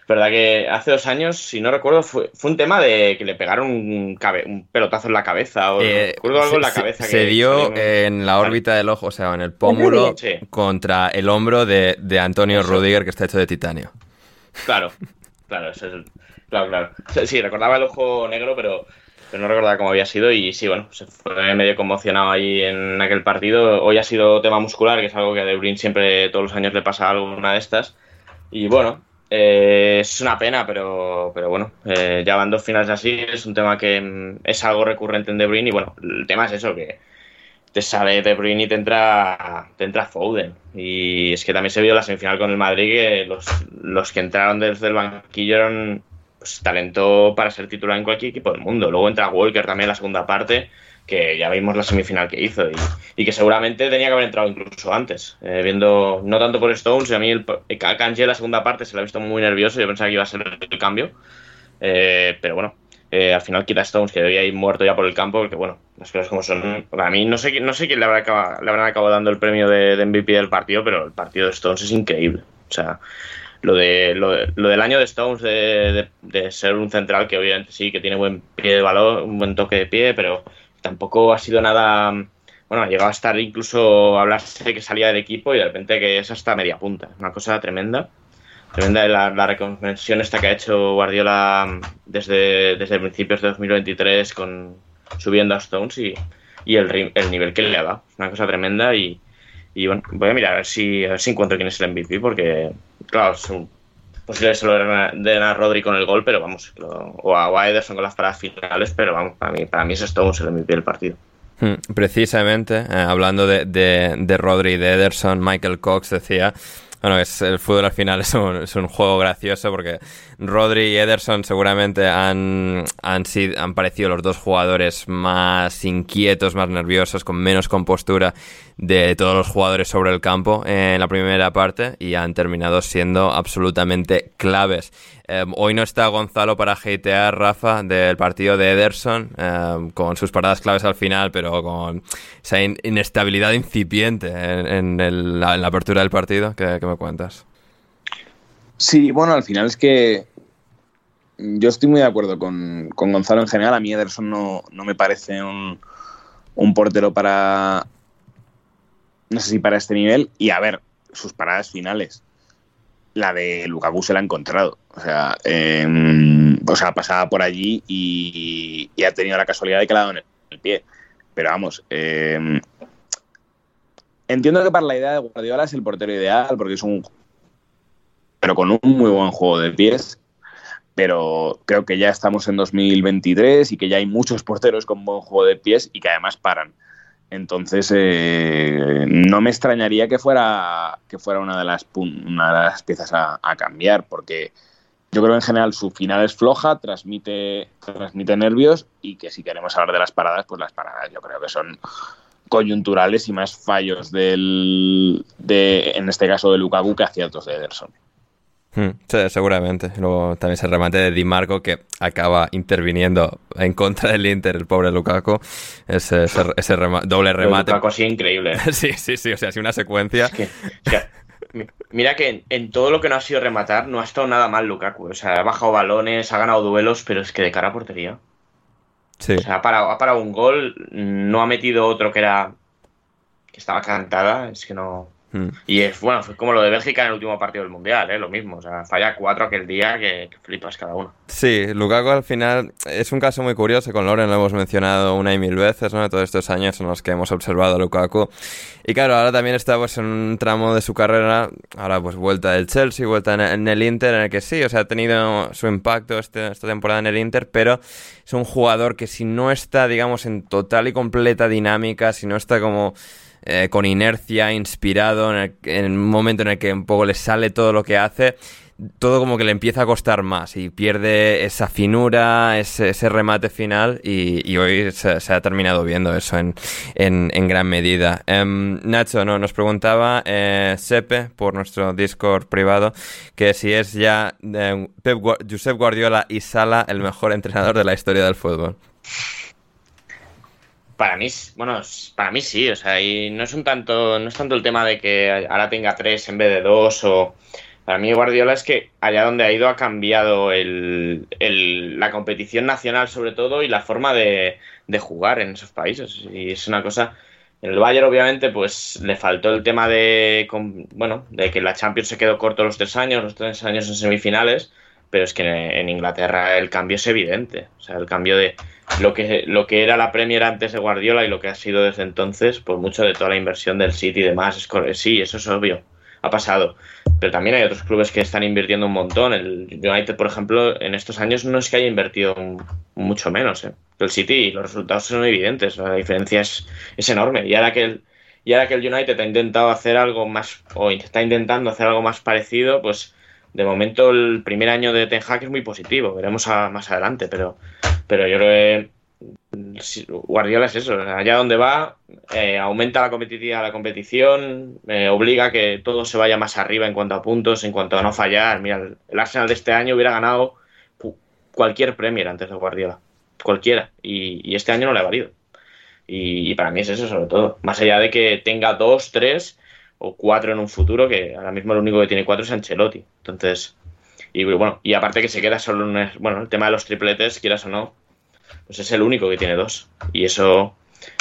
verdad que hace dos años, si no recuerdo, fue, fue un tema de que le pegaron un, cabe, un pelotazo en la cabeza. O Eh, recuerdo algo se, en la cabeza. se que dio un- en la órbita del ojo, o sea, en el pómulo Sí. contra el hombro de, de Antonio Eso. Rudiger, que está hecho de titanio. Claro, claro, ese es el- claro, claro. Sí, recordaba el ojo negro, pero, pero no recordaba cómo había sido y sí, bueno, se fue medio conmocionado ahí en aquel partido. Hoy ha sido tema muscular, que es algo que a De Bruyne siempre todos los años le pasa algo una de estas. Y bueno, eh, es una pena, pero, pero bueno, eh, ya van dos finales así, es un tema que mm, es algo recurrente en De Bruyne y bueno, el tema es eso, que te sale De Bruyne y te entra, te entra Foden. Y es que también se vio la semifinal con el Madrid que los, los que entraron desde el banquillo eran pues, talento para ser titular en cualquier equipo del mundo. Luego entra Walker también en la segunda parte, que ya vimos la semifinal que hizo y, y que seguramente tenía que haber entrado incluso antes. Eh, viendo, no tanto por Stones, a mí el, Kanji en la segunda parte se lo ha visto muy nervioso, yo pensaba que iba a ser el cambio. Eh, pero bueno, eh, al final quita Stones, que debía ir muerto ya por el campo, porque bueno, las cosas como son. A mí no sé, no sé quién le, habrá acaba- le habrán acabado dando el premio de, de MVP del partido, pero el partido de Stones es increíble. O sea, lo, de, lo, de- lo del año de Stones de, de- ser un central, que obviamente sí, que tiene buen pie de balón, un buen toque de pie, pero tampoco ha sido nada. Bueno, ha llegado a estar incluso a hablarse de que salía del equipo y de repente que es hasta media punta. Una cosa tremenda tremenda la, la reconversión esta que ha hecho Guardiola mm, desde, desde principios de 2023 con subiendo a Stones y, y el, el nivel que le ha dado. Una cosa tremenda y, y bueno, voy a mirar a ver si, a ver si encuentro quién es el MVP porque, claro, es un- posible se lo den a- Rodri con el gol, pero vamos, lo- o a Ederson con las paradas finales, pero vamos, para mí, para mí es Stones el MVP del partido. Hmm, Precisamente, eh, hablando de, de, de Rodri y de Ederson, Michael Cox decía, bueno, es, el fútbol al final es un, es un juego gracioso porque Rodri y Ederson seguramente han, han, sido, han parecido los dos jugadores más inquietos, más nerviosos, con menos compostura de todos los jugadores sobre el campo en la primera parte y han terminado siendo absolutamente claves. Eh, hoy no está Gonzalo para hatear, Rafa, del partido de Ederson, eh, con sus paradas claves al final, pero con esa in- inestabilidad incipiente en, la, apertura del partido. ¿Qué, qué me cuentas? Sí, bueno, al final es que yo estoy muy de acuerdo con, con Gonzalo en general. A mí Ederson no, no me parece un, un portero para, no sé si para este nivel. Y a ver, sus paradas finales. La de Lukaku se la ha encontrado. O sea, eh, o sea pasaba por allí y, y ha tenido la casualidad de que le ha dado en el pie. Pero vamos, eh, entiendo que para la idea de Guardiola es el portero ideal porque es un pero con un muy buen juego de pies. Pero creo que ya estamos en 2023 y que ya hay muchos porteros con buen juego de pies y que además paran. Entonces, eh, no me extrañaría que fuera, que fuera una, de las, una de las piezas a, a cambiar, porque yo creo que en general su final es floja, transmite, transmite nervios y que si queremos hablar de las paradas, pues las paradas yo creo que son coyunturales y más fallos del, de, en este caso de Lukaku que aciertos de Ederson. Hmm, sí, seguramente. Luego también se remate de Di Marco que acaba interviniendo en contra del Inter, el pobre Lukaku. Ese, ese, ese rema- doble remate. Lukaku así increíble. *laughs* sí, sí, sí. O sea, así una secuencia. que- o sea, mi- mira que en, en todo lo que no ha sido rematar no ha estado nada mal Lukaku. O sea, ha bajado balones, ha ganado duelos, pero es que de cara a portería. Sí. O sea, ha parado, ha parado un gol, no ha metido otro que era. que estaba cantada, es que no. Hmm. Y es bueno, fue como lo de Bélgica en el último partido del Mundial, ¿eh? lo mismo. O sea, falla cuatro aquel día que, que flipas cada uno. Sí, Lukaku al final es un caso muy curioso, con Loren lo hemos mencionado una y mil veces, ¿no? Todos estos años en los que hemos observado a Lukaku. Y claro, ahora también está pues, en un tramo de su carrera, ahora pues vuelta del Chelsea, vuelta en, en el Inter, en el que sí, o sea, ha tenido su impacto este- esta temporada en el Inter, pero es un jugador que si no está, digamos, en total y completa dinámica, si no está como eh, con inercia, inspirado, en, el- en un momento en el que un poco le sale todo lo que hace, todo como que le empieza a costar más y pierde esa finura, ese, remate final y, hoy se, ha terminado viendo eso en, en, gran medida. Em, Nacho no, nos preguntaba eh, Sepe por nuestro Discord privado que si es ya eh, Josep Guardiola y Sala el mejor entrenador de la historia del fútbol. Para mí, bueno, para mí sí, o sea, y no es un tanto, no es tanto el tema de que ahora tenga tres en vez de dos o Para mí Guardiola es que allá donde ha ido ha cambiado el, la competición nacional sobre todo y la forma de, jugar en esos países. Y es una cosa... En el Bayern obviamente pues le faltó el tema de, bueno, de que la Champions se quedó corto los tres años, los tres años en semifinales, pero es que en Inglaterra el cambio es evidente. O sea, el cambio de lo que, lo que era la Premier antes de Guardiola y lo que ha sido desde entonces, por mucho de toda la inversión del City y demás, es, sí, eso es obvio, ha pasado. Pero también hay otros clubes que están invirtiendo un montón. El United, por ejemplo, en estos años no es que haya invertido mucho menos. ¿eh? El City, los resultados son evidentes, la diferencia es, es enorme. Y ahora que el, y ahora que el United ha intentado hacer algo más, o está intentando hacer algo más parecido, pues de momento el primer año de Ten Hag es muy positivo, veremos más adelante, pero, pero yo creo que Guardiola es eso, allá donde va, eh, aumenta la competitividad la competición, obliga a que todo se vaya más arriba en cuanto a puntos, en cuanto a no fallar. Mira, el Arsenal de este año hubiera ganado cualquier Premier antes de Guardiola, cualquiera, y, este año no le ha valido. Y, y, para mí es eso sobre todo, más allá de que tenga dos, tres o cuatro en un futuro, que ahora mismo el único que tiene cuatro es Ancelotti. Entonces, y bueno, y aparte que se queda solo en bueno, el tema de los tripletes, quieras o no, pues es el único que tiene dos. Y eso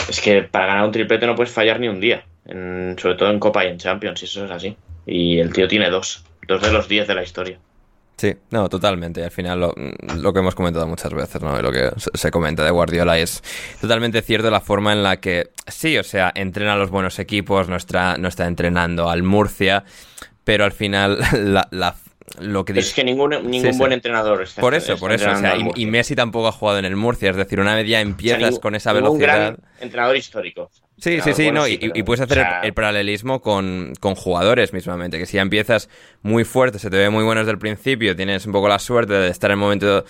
es que para ganar un triplete no puedes fallar ni un día, sobre todo en Copa y en Champions, y eso es así. Y el tío tiene dos, dos de los diez de la historia. Sí, no, totalmente. Al final lo, que hemos comentado muchas veces, ¿no? lo que se comenta de Guardiola es totalmente cierto la forma en la que, sí, o sea, entrena a los buenos equipos, no está, no está entrenando al Murcia, pero al final *laughs* la, lo que es que ningún, ningún buen entrenador está Por eso, por eso. O sea, y, Messi tampoco ha jugado en el Murcia. Es decir, una vez ya empiezas con esa velocidad. Un gran entrenador histórico. Sí, sí, sí, no, y, puedes hacer el, paralelismo con, jugadores mismamente, que si ya empiezas muy fuerte, se te ve muy bueno desde el principio, tienes un poco la suerte de estar en el momento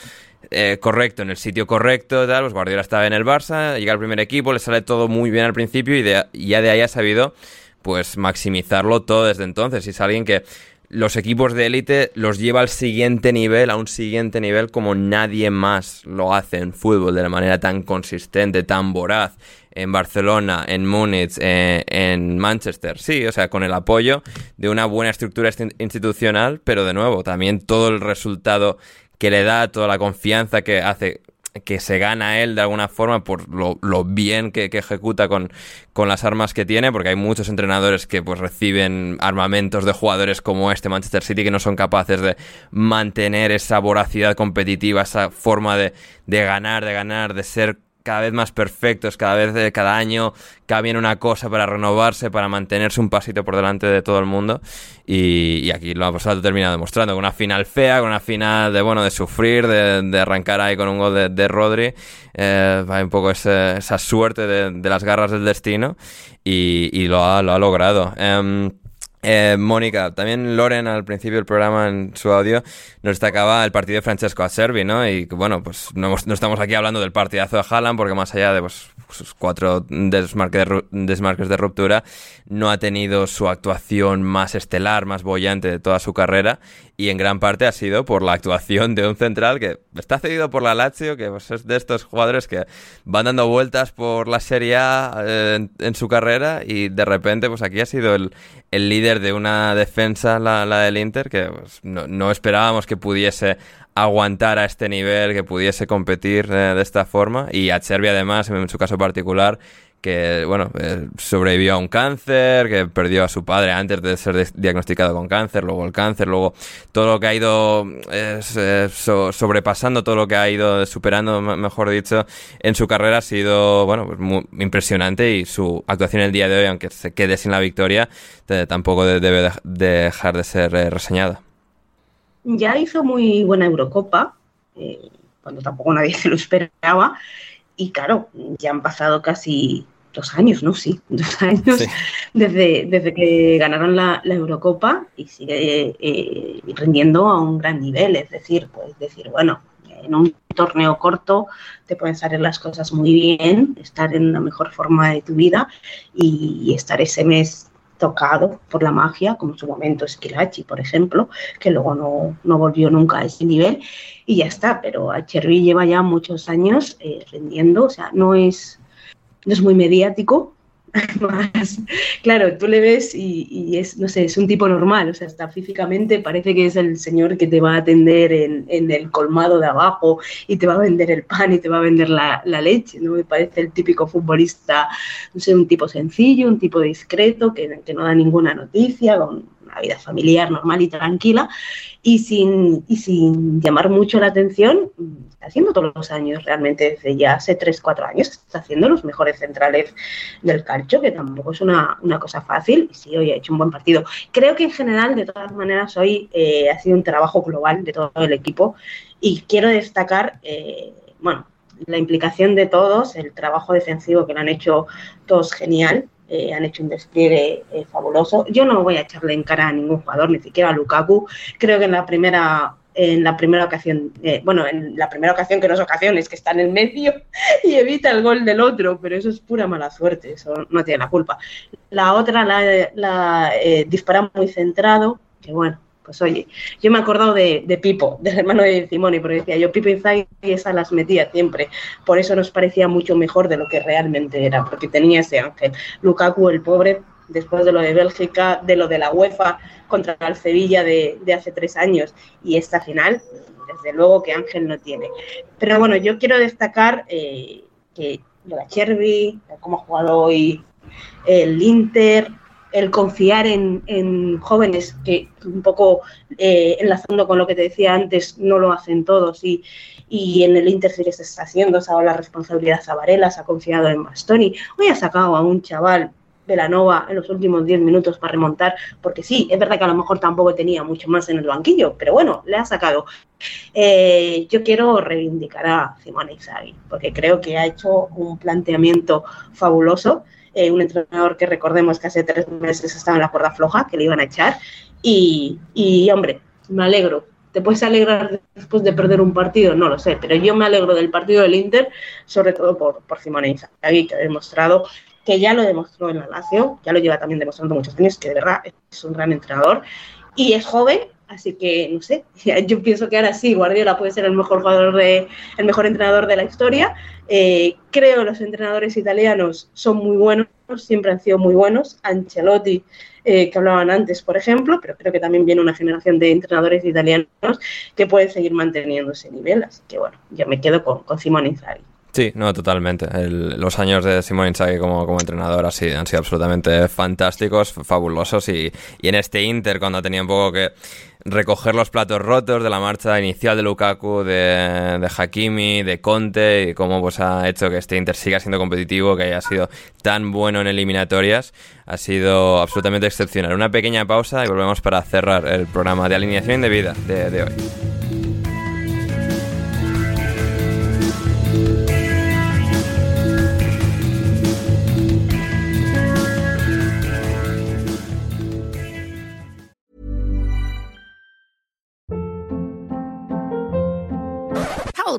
eh, correcto, en el sitio correcto, tal, pues Guardiola estaba en el Barça, llega al primer equipo, le sale todo muy bien al principio y, ya de ahí ha sabido pues maximizarlo todo desde entonces. Y es alguien que los equipos de élite los lleva al siguiente nivel, a un siguiente nivel como nadie más lo hace en fútbol de la manera tan consistente, tan voraz. En Barcelona, en Múnich, eh, en Manchester. Sí, o sea, con el apoyo de una buena estructura institucional, pero de nuevo, también todo el resultado que le da, toda la confianza que hace que se gana él de alguna forma por lo, bien que, ejecuta con, con, las armas que tiene, porque hay muchos entrenadores que pues reciben armamentos de jugadores como este Manchester City que no son capaces de mantener esa voracidad competitiva, esa forma de, de ganar, de ganar, de ser cada vez más perfectos, cada vez, de cada año cambien una cosa para renovarse, para mantenerse un pasito por delante de todo el mundo. Y, aquí lo ha pasado terminado demostrando, con una final fea, con una final de, bueno, de sufrir, de, arrancar ahí con un gol de, de Rodri. Eh, un poco esa suerte de, las garras del destino y, lo, ha, lo ha logrado. Em, eh, Mónica, también Loren al principio del programa en su audio nos destacaba el partido de Francesco Acerbi, ¿no? Y bueno, pues no, estamos aquí hablando del partidazo de Haaland porque más allá de pues, sus cuatro desmarques de, desmarques de ruptura, no ha tenido su actuación más estelar, más bollante de toda su carrera y en gran parte ha sido por la actuación de un central que está cedido por la Lazio, que pues, es de estos jugadores que van dando vueltas por la Serie A eh, en, su carrera y de repente pues aquí ha sido el, líder de una defensa, la, del Inter, que pues, no, esperábamos que pudiese aguantar a este nivel, que pudiese competir eh, de esta forma y a Chervi además, en su caso particular, que bueno, eh, sobrevivió a un cáncer, que perdió a su padre antes de ser diagnosticado con cáncer, luego el cáncer, luego todo lo que ha ido sobrepasando, todo lo que ha ido superando, mejor dicho, en su carrera ha sido, bueno, pues muy impresionante y su actuación el día de hoy, aunque se quede sin la victoria, tampoco debe dejar de ser eh, reseñada. Ya hizo muy buena Eurocopa, cuando tampoco nadie *laughs* se lo esperaba. Y claro, ya han pasado casi dos años, ¿no? Sí, *laughs* dos años Desde, desde que ganaron la, Eurocopa y sigue eh, rindiendo a un gran nivel. Es decir, puedes decir, bueno, en un torneo corto te pueden salir las cosas muy bien, estar en la mejor forma de tu vida y estar ese mes tocado por la magia, como en su momento Esquilachi, por ejemplo, que luego no, no, volvió nunca a ese nivel y ya está, pero Cherry lleva ya muchos años eh, o sea, no es, no es muy mediático, *laughs* Claro, tú le ves y, es, no sé, es un tipo normal, o sea, hasta físicamente parece que es el señor que te va a atender en, el colmado de abajo y te va a vender el pan y te va a vender la, leche, ¿no? Me parece el típico futbolista, no sé, un tipo sencillo, un tipo discreto, que, que no da ninguna noticia, con una vida familiar normal y tranquila y sin, y sin llamar mucho la atención, está haciendo todos los años, realmente desde ya hace 3, 4 años, está haciendo los mejores centrales del calcio, que tampoco es una, una cosa fácil, y sí, hoy ha hecho un buen partido. Creo que en general, de todas maneras, hoy eh, ha sido un trabajo global de todo el equipo y quiero destacar, eh, bueno, la implicación de todos, el trabajo defensivo que lo han hecho todos genial, eh, han hecho un despliegue eh, fabuloso. Yo no voy a echarle en cara a ningún jugador, ni siquiera a Lukaku. Creo que en la primera en la primera ocasión, eh, bueno, en la primera ocasión que no es ocasión, es que está en el medio *laughs* y evita el gol del otro, pero eso es pura mala suerte, eso no tiene la culpa. La otra la, la dispara muy centrado, que bueno, pues oye, yo me he acordado de, Pipo, *laughs* del hermano de Simone, porque decía yo, Pipo y esas las metía siempre. Por eso nos parecía mucho mejor de lo que realmente era, porque tenía ese ángel. Lukaku, el pobre, después de lo de Bélgica, de lo de la UEFA contra el Sevilla de, hace tres años y esta final, desde luego que Ángel no tiene. Pero bueno, yo quiero destacar eh, que lo de Cherby, cómo ha jugado hoy el Inter, el confiar en, jóvenes que un poco eh, enlazando con lo que te decía antes, no lo hacen todos y, y en el Inter se está haciendo, se ha dado la responsabilidad a Varela, se ha confiado en Bastoni, hoy ha sacado a un chaval Velanova en los últimos 10 minutos para remontar, porque sí, es verdad que a lo mejor tampoco tenía mucho más en el banquillo, pero bueno, le ha sacado. Eh, yo quiero reivindicar a Simone Inzaghi, porque creo que ha hecho un planteamiento fabuloso eh, un entrenador que recordemos que hace tres meses estaba en la cuerda floja, que le iban a echar. Y, y, hombre, me alegro. ¿Te puedes alegrar después de perder un partido? No lo sé, pero yo me alegro del partido del Inter, sobre todo por, por Simone Inzaghi, que ha demostrado que ya lo demostró en la Lazio, ya lo lleva también demostrando muchos años, que de verdad es un gran entrenador y es joven, así que no sé, *laughs* yo pienso que ahora sí, Guardiola puede ser el mejor jugador de, el mejor entrenador de la historia. Eh, creo que los entrenadores italianos son muy buenos, siempre han sido muy buenos. Ancelotti, eh, que hablaban antes, por ejemplo, pero creo que también viene una generación de entrenadores italianos que pueden seguir manteniendo ese nivel. Así que bueno, yo me quedo con, con Simone Inzaghi. Sí, no, totalmente. los años de Simone Inzaghi como, como entrenador sido, han sido absolutamente fantásticos, fabulosos y, y en este Inter cuando tenía un poco que recoger los platos rotos de la marcha inicial de Lukaku, de, de Hakimi, de Conte y cómo pues ha hecho que este Inter siga siendo competitivo, que haya sido tan bueno en eliminatorias, ha sido absolutamente excepcional. Una pequeña pausa y volvemos para cerrar el programa de alineación indebida de, de hoy.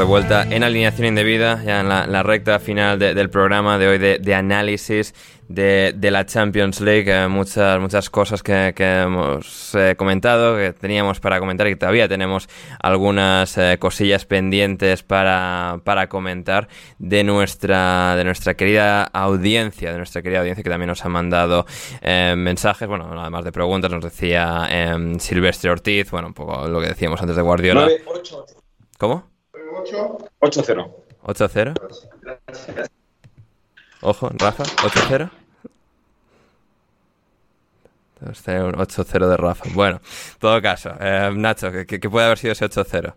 De vuelta en alineación indebida, ya en la, recta final del programa de hoy de, análisis de, la Champions League. Eh, muchas, muchas cosas que, hemos eh, comentado, que teníamos para comentar y que todavía tenemos algunas eh, cosillas pendientes para, para, comentar de nuestra, de nuestra querida audiencia, de nuestra querida audiencia que también nos ha mandado mensajes, bueno, además de preguntas, nos decía Silvestre Ortiz, bueno, un poco lo que decíamos antes de Guardiola. ¿Cómo? 8-0. 8-0. Ojo, Rafa, 8-0. 8-0 de Rafa. Bueno, en todo caso, eh, Nacho, ¿qué, puede haber sido ese 8-0?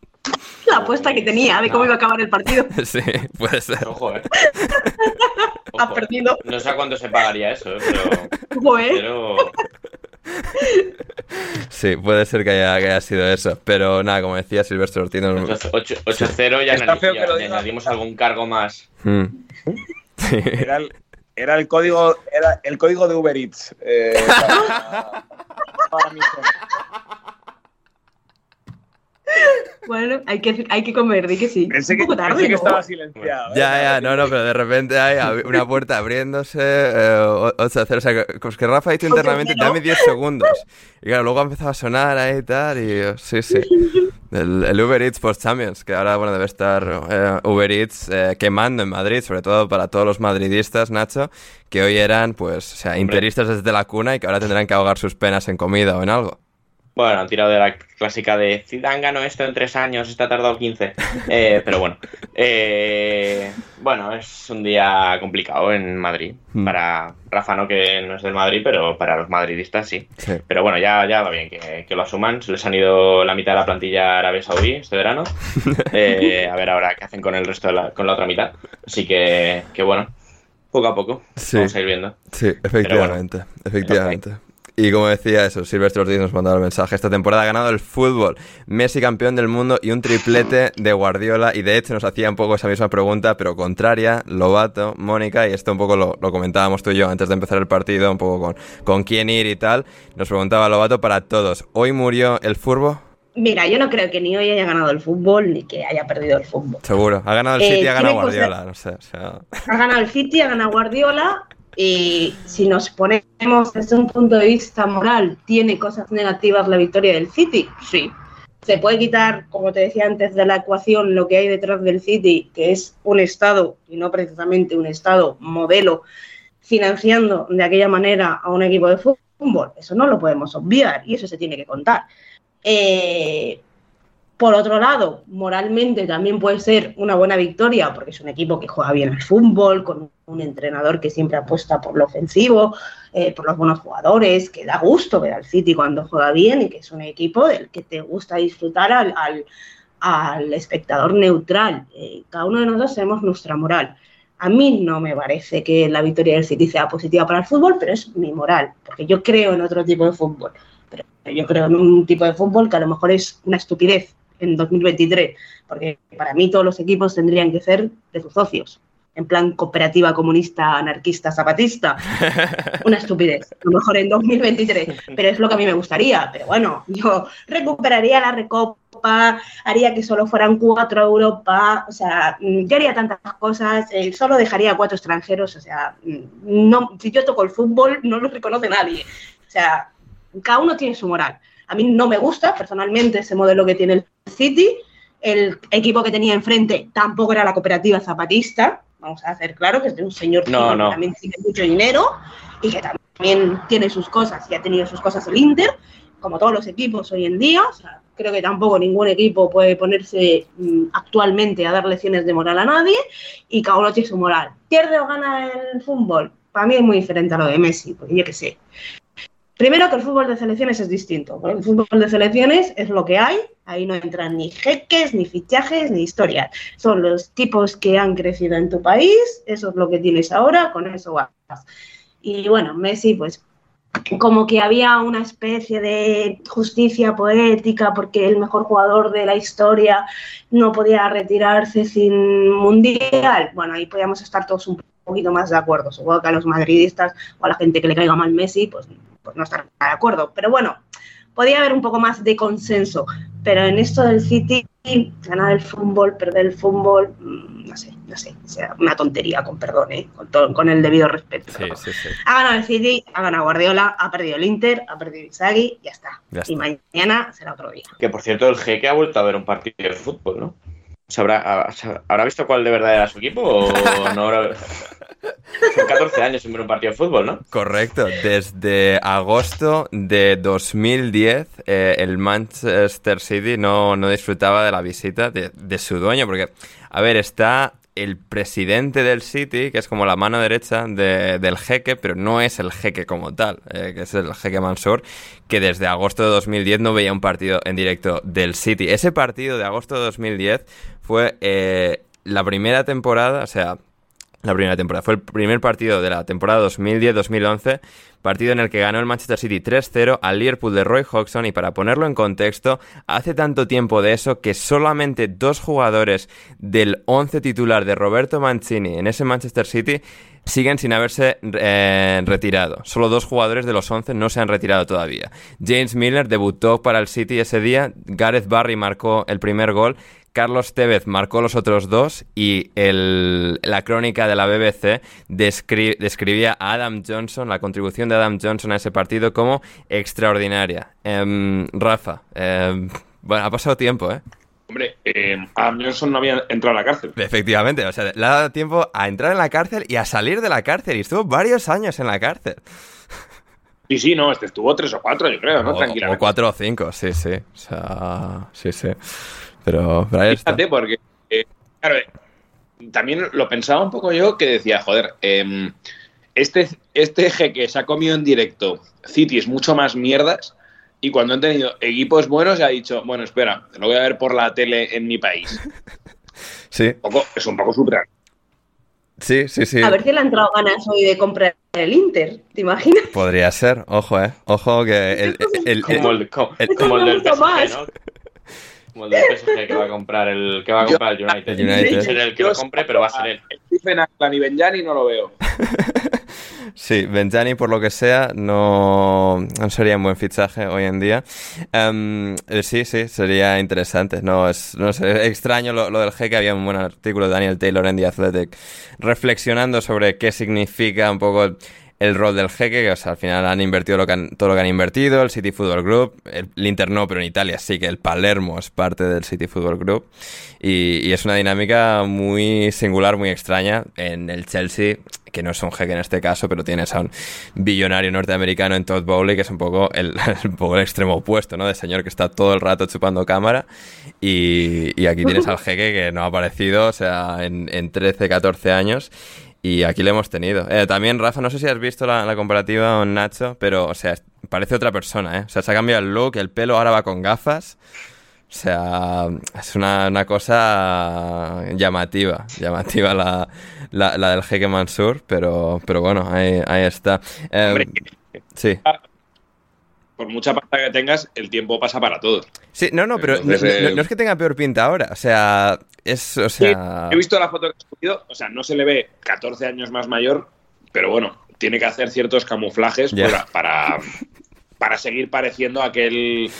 *laughs* La apuesta que tenía de cómo iba a acabar el partido. *laughs* sí, puede ser. Ojo, eh. *laughs* Ha perdido. No sé a cuánto se pagaría eso, eh, pero. *laughs* Sí, puede ser que haya, sido eso. Pero nada, como decía Silvestre Ortiz. 8-0 ya, ya añadimos algún cargo más. Hmm. *laughs* Era, el, era, el, código, era el código de Uber Eats. Eh, *laughs* para, mi bueno, hay que, hay que comer, di que sí. Pensé que, tarde, que estaba silenciado. ¿eh? Ya, ya, no, no, pero de repente hay una puerta abriéndose, eh, 8 a 0. O sea, pues que Rafa ha dicho internamente, dame 10 segundos. Y claro, luego ha empezado a sonar ahí y tal, y sí, sí. El, Uber Eats Post Champions, que ahora, bueno, debe estar eh, Uber Eats eh, quemando en Madrid, sobre todo para todos los madridistas, Nacho, que hoy eran, pues, o sea, interistas desde la cuna y que ahora tendrán que ahogar sus penas en comida o en algo. Bueno, han tirado de la clásica de Zidane ganó esto en tres años, está tardado 15. Eh, pero bueno, eh, bueno, es un día complicado en Madrid. Hmm. Para Rafa no, que no es del Madrid, pero para los madridistas sí. Pero bueno, ya, ya va bien que, lo asuman. Se les han ido la mitad de la plantilla árabe saudí este verano. *laughs* Eh, a ver ahora qué hacen con el resto de la, con la otra mitad. Así que, que bueno, poco a poco vamos a ir viendo. Sí, efectivamente, efectivamente. Y como decía eso, Silvestre Ortiz nos mandaba el mensaje. Esta temporada ha ganado el fútbol. Messi campeón del mundo y un triplete de Guardiola. Y de hecho nos hacía un poco esa misma pregunta, pero contraria, Lobato, Mónica, y esto un poco lo, comentábamos tú y yo antes de empezar el partido, un poco con, con quién ir y tal. Nos preguntaba Lobato para todos. ¿Hoy murió el furbo? Mira, yo no creo que ni hoy haya ganado el fútbol ni que haya perdido el fútbol. Seguro. Ha ganado el City, ha ganado Guardiola. No sé, Ha ganado el City, ha ganado Guardiola y si nos ponemos desde un punto de vista moral, ¿tiene cosas negativas la victoria del City? Sí. Se puede quitar, como te decía antes, de la ecuación lo que hay detrás del City, que es un Estado, y no precisamente un Estado modelo, financiando de aquella manera a un equipo de fútbol. Eso no lo podemos obviar y eso se tiene que contar. Eh, por otro lado, moralmente también puede ser una buena victoria porque es un equipo que juega bien al fútbol, con un entrenador que siempre apuesta por lo ofensivo, eh, por los buenos jugadores, que da gusto ver al City cuando juega bien y que es un equipo del que te gusta disfrutar al, espectador neutral. Eh, cada uno de nosotros tenemos nuestra moral. A mí no me parece que la victoria del City sea positiva para el fútbol, pero es mi moral, porque yo creo en otro tipo de fútbol. Pero yo creo en un tipo de fútbol que a lo mejor es una estupidez en 2023, porque para mí todos los equipos tendrían que ser de sus socios, en plan cooperativa comunista, anarquista, zapatista. *laughs* Una estupidez, a lo mejor en 2023, pero es lo que a mí me gustaría. Pero bueno, yo recuperaría la recopa, haría que solo fueran cuatro a Europa, o sea, yo haría tantas cosas, eh, solo dejaría a cuatro extranjeros, o sea, no, si yo toco el fútbol no lo reconoce nadie. O sea, cada uno tiene su moral. A mí no me gusta personalmente ese modelo que tiene el City. El equipo que tenía enfrente tampoco era la cooperativa zapatista. Vamos a hacer claro que es de un señor que también tiene mucho dinero y que también tiene sus cosas y ha tenido sus cosas el Inter, como todos los equipos hoy en día. creo que tampoco ningún equipo puede ponerse mm, actualmente a dar lecciones de moral a nadie y cada uno tiene su moral. ¿Pierde o gana el fútbol? Para mí es muy diferente a lo de Messi, porque yo qué sé. Primero que el fútbol de selecciones es distinto. El fútbol de selecciones es lo que hay, ahí no entran ni jeques, ni fichajes, ni historias. Son los tipos que han crecido en tu país, eso es lo que tienes ahora, con eso vas. Y bueno, Messi, pues como que había una especie de justicia poética porque el mejor jugador de la historia no podía retirarse sin mundial. Bueno, ahí podíamos estar todos un poquito más de acuerdo. Supongo que a los madridistas o a la gente que le caiga mal Messi, pues no estar de acuerdo. Pero bueno, podía haber un poco más de consenso. pero en esto del City, ganar el fútbol, perder el fútbol, mm, no sé, no sé, o sea, una tontería, con perdón, ¿eh? con, todo, con el debido respeto. Sí, sí, sí. Ha ganado el City, ha ganado Guardiola, ha perdido el Inter, ha perdido Isagi, ya está. Ya Y está. mañana será otro día. Que por cierto, el Jeque ha vuelto a ver un partido de fútbol, ¿no? ¿Sabrá, ha- ¿Habrá visto cuál de verdad era su equipo o *laughs* no? habrá- Son 14 años sin ver un partido de fútbol, ¿no? Correcto, desde agosto de 2010 eh, el Manchester City no, no disfrutaba de la visita de, de su dueño, porque, a ver, está el presidente del City, que es como la mano derecha de- del jeque, pero no es el jeque como tal, eh, que es el jeque Mansur, que desde agosto de 2010 no veía un partido en directo del City. Ese partido de agosto de 2010 fue eh, la primera temporada, o sea, la primera temporada. Fue el primer partido de la temporada 2010-2011, partido en el que ganó el Manchester City 3-0 al Liverpool de Roy Hodgson y para ponerlo en contexto, hace tanto tiempo de eso que solamente dos jugadores del 11 titular de Roberto Mancini en ese Manchester City siguen sin haberse eh, retirado. Solo dos jugadores de los 11 no se han retirado todavía. James Miller debutó para el City ese día, Gareth Barry marcó el primer gol, Carlos Tevez marcó los otros dos y el- la crónica de la BBC descri- describía a Adam Johnson, la contribución de Adam Johnson a ese partido como extraordinaria. Em, Rafa, em, bueno, ha pasado tiempo, ¿eh? Hombre, eh, Adam Johnson no había entrado a la cárcel. Efectivamente, o sea, le ha dado tiempo a entrar en la cárcel y a salir de la cárcel y estuvo varios años en la cárcel. Sí, sí, no, este estuvo tres o cuatro, yo creo, ¿no? O, Tranquilamente. o cuatro o cinco, sí, sí. O sea, sí, sí. Pero, pero ahí está. Fíjate, porque, eh, claro, eh, también lo pensaba un poco yo que decía, joder, em, este, este jeque se ha comido en directo Cities mucho más mierdas y cuando han tenido equipos buenos ya ha dicho, bueno, espera, lo voy a ver por la tele en mi país. *laughs* Sí, Un poco- es un poco surreal. sí, sí, sí. A ver si le han entrado ganas hoy de comprar el Inter, ¿te imaginas? Podría ser, ojo, eh. Ojo que el, el- el- Como el, co- el- como el del. PSG, ¿no? Como el del PSG que va a comprar el, que va a comprar el United. El United. El que lo compre, pero va a ser él. Stephen Ackland y Benjani no lo veo. *laughs* Sí, Benjani, por lo que sea, no, no sería un buen fichaje hoy en día. Em, eh, sí, sí, sería interesante. No, es, no sé, es extraño lo, lo del G, que había un buen artículo de Daniel Taylor en The Athletic reflexionando sobre qué significa un poco el, rol del jeque, que al final han invertido todo lo que han invertido, el City Football Group, el, Inter no, pero en Italia sí que el Palermo es parte del City Football Group, y, es una dinámica muy singular, muy extraña. En el Chelsea, que no es un jeque en este caso, pero tienes a un billonario norteamericano en Todd Bowley, que es un poco el, *laughs* poco extremo opuesto, ¿no? De señor que está todo el rato chupando cámara, y, y aquí tienes al jeque que no ha aparecido, o sea, en, en 13, 14 años, y aquí lo hemos tenido. Eh, también, Rafa, no sé si has visto la, la comparativa con Nacho, pero, o sea, parece otra persona, ¿eh? O sea, se ha cambiado el look, el pelo ahora va con gafas. O sea, es una, una cosa llamativa, llamativa la, la, la del jeque Mansur, pero, pero bueno, ahí, ahí está. Eh, Hombre, sí. Por mucha pasta que tengas, el tiempo pasa para todos. Sí, no, no, pero no, Entonces, no- eh, no es que tenga peor pinta ahora, o sea, es, o Sí, sea... he visto la foto que he subido, o sea, no se le ve 14 años más mayor, pero bueno, tiene que hacer ciertos camuflajes para, para, para seguir pareciendo aquel...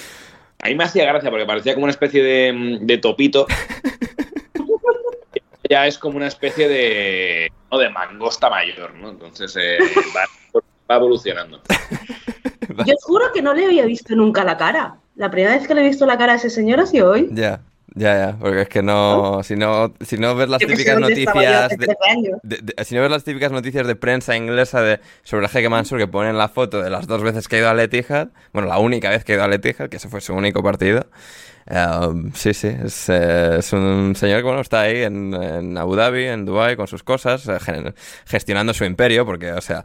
A mí me hacía gracia porque parecía como una especie de, de topito. *laughs* ya es como una especie de, no, de mangosta mayor, ¿no? Entonces eh, va, va evolucionando. *laughs* Yo juro que no le había visto nunca la cara. La primera vez que le he visto la cara a ese señor ha sido hoy. Ya, ya, ya, porque es que no, si no, si no ves las típicas noticias de, 13 años. de- de- si no ves las típicas noticias de prensa inglesa de sobre jeque Mansur que ponen la foto de las dos veces que ha ido a Letihad, bueno, la única vez que ha ido a Letihad, que ese fue su único partido. Eh, sí, sí, es, eh, es un señor que bueno, está ahí en, en Abu Dhabi, en Dubai con sus cosas, eh, gestionando su imperio, porque, o sea,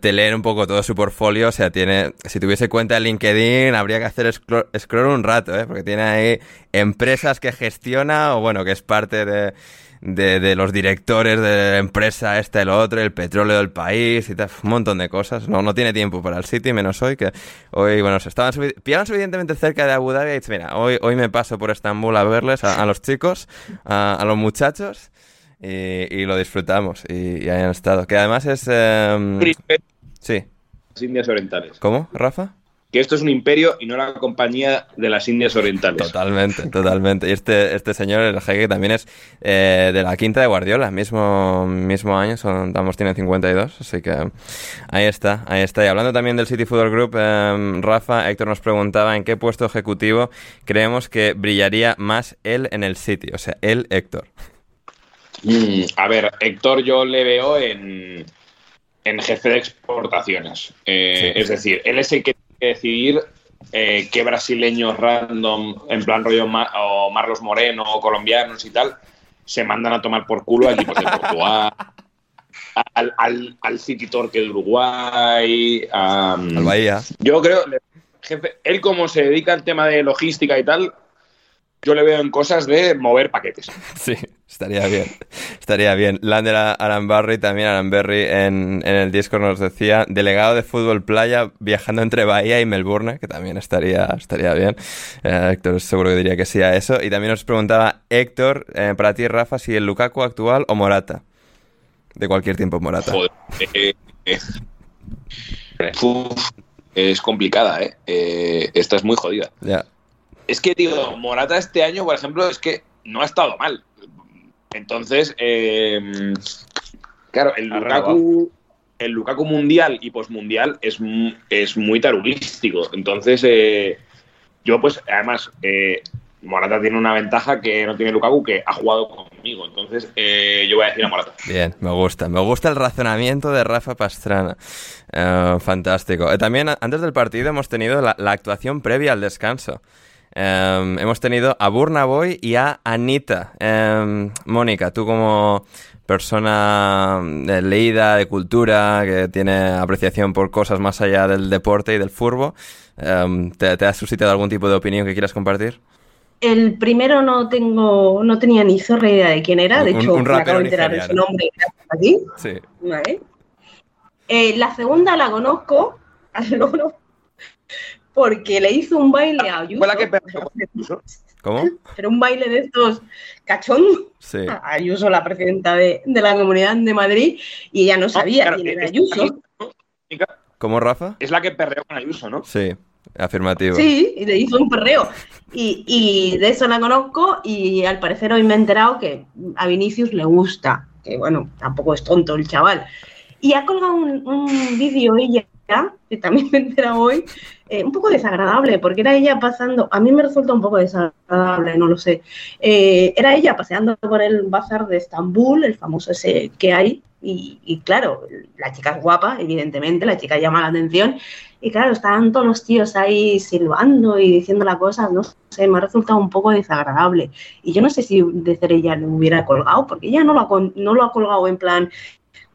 te leen un poco todo su portfolio, o sea, tiene, si tuviese cuenta de LinkedIn, habría que hacer scroll, scroll un rato, ¿eh? porque tiene ahí empresas que gestiona, o bueno, que es parte de, de, de los directores de la empresa esta y lo otro, el petróleo del país y tal, un montón de cosas. No, no tiene tiempo para el City, menos hoy, que hoy, bueno, se estaban sufi- pillaban suficientemente cerca de Abu Dhabi y dicho, mira, hoy, hoy me paso por Estambul a verles, a, a los chicos, a, a los muchachos. Y, y lo disfrutamos y, y ahí han estado. Que además es... em, sí. Las Indias Orientales. ¿Cómo, Rafa? Que esto es un imperio y no la compañía de las Indias Orientales. Totalmente, totalmente. Y este, este señor, el jeque, también es eh, de la quinta de Guardiola, mismo, mismo año, son, ambos tienen 52, así que ahí está, ahí está. Y hablando también del City Football Group, eh, Rafa, Héctor nos preguntaba en qué puesto ejecutivo creemos que brillaría más él en el City, o sea, él, Héctor. Mm, a ver, Héctor yo le veo en, en jefe de exportaciones. Eh, Sí. Es decir, él es el que tiene que decidir eh, qué brasileños random, en plan rollo o Marlos Moreno o colombianos y tal, se mandan a tomar por culo a equipos de Portugal, al, al, al City Torque de Uruguay, a, Al Bahía. yo creo, jefe, él como se dedica al tema de logística y tal, yo le veo en cosas de mover paquetes. *laughs* Sí, estaría bien. Estaría bien. Lander Aranbarri, también Aranberry en, en el Discord nos decía, delegado de fútbol playa viajando entre Bahía y Melbourne, que también estaría, estaría bien. Eh, Héctor seguro que diría que sí a eso. Y también nos preguntaba Héctor, eh, para ti Rafa, si el Lukaku actual o Morata. De cualquier tiempo Morata. Joder. eh, es complicada, ¿eh? Eh, Esta es muy jodida. Ya. Es que, tío, Morata este año, por ejemplo, es que no ha estado mal. Entonces, eh, claro, el Lukaku, el Lukaku mundial y posmundial es, es muy tarulístico. Entonces, eh, yo pues, además, eh, Morata tiene una ventaja que no tiene Lukaku, que ha jugado conmigo. Entonces, eh, yo voy a decir a Morata. Bien, me gusta. Me gusta el razonamiento de Rafa Pastrana. Eh, fantástico. Eh, también antes del partido hemos tenido la, la actuación previa al descanso. Eh, hemos tenido a Burna Boy y a Anita. Eh, Mónica, tú como persona eh, leída de cultura, que tiene apreciación por cosas más allá del deporte y del furbo, eh, ¿te, te ha suscitado algún tipo de opinión que quieras compartir? El primero no tengo, no tenía ni zorra idea de quién era, de Un- hecho un me acabo de enterar de su nombre gracias a ti. Sí. Vale. Eh, la segunda la conozco *laughs* al loro porque le hizo un baile a Ayuso, Fue la que perdió con Ayuso. ¿Cómo? pero un baile de estos cachondos Sí. Ayuso, la presidenta de, de la Comunidad de Madrid, y ella no sabía Claro, quién era es- Ayuso. ¿Cómo, Rafa? Es la que perreó con Ayuso, ¿no? Sí, afirmativo. Sí, y le hizo un perreo. Y, y de eso la conozco y al parecer hoy me he enterado que a Vinicius le gusta, que bueno, tampoco es tonto el chaval. Y ha colgado un, un vídeo ella, que también *laughs* me he enterado hoy, eh, un poco desagradable, porque era ella pasando, a mí me resulta un poco desagradable, no lo sé. Eh, era ella paseando por el bazar de Estambul, el famoso ese que hay, y, claro, la chica es guapa, evidentemente, la chica llama la atención, y claro, estaban todos los tíos ahí silbando y diciendo las cosas, no sé, me ha resultado un poco desagradable. Y yo no sé si de ser ella lo hubiera colgado, porque ella no lo ha, no lo ha colgado en plan,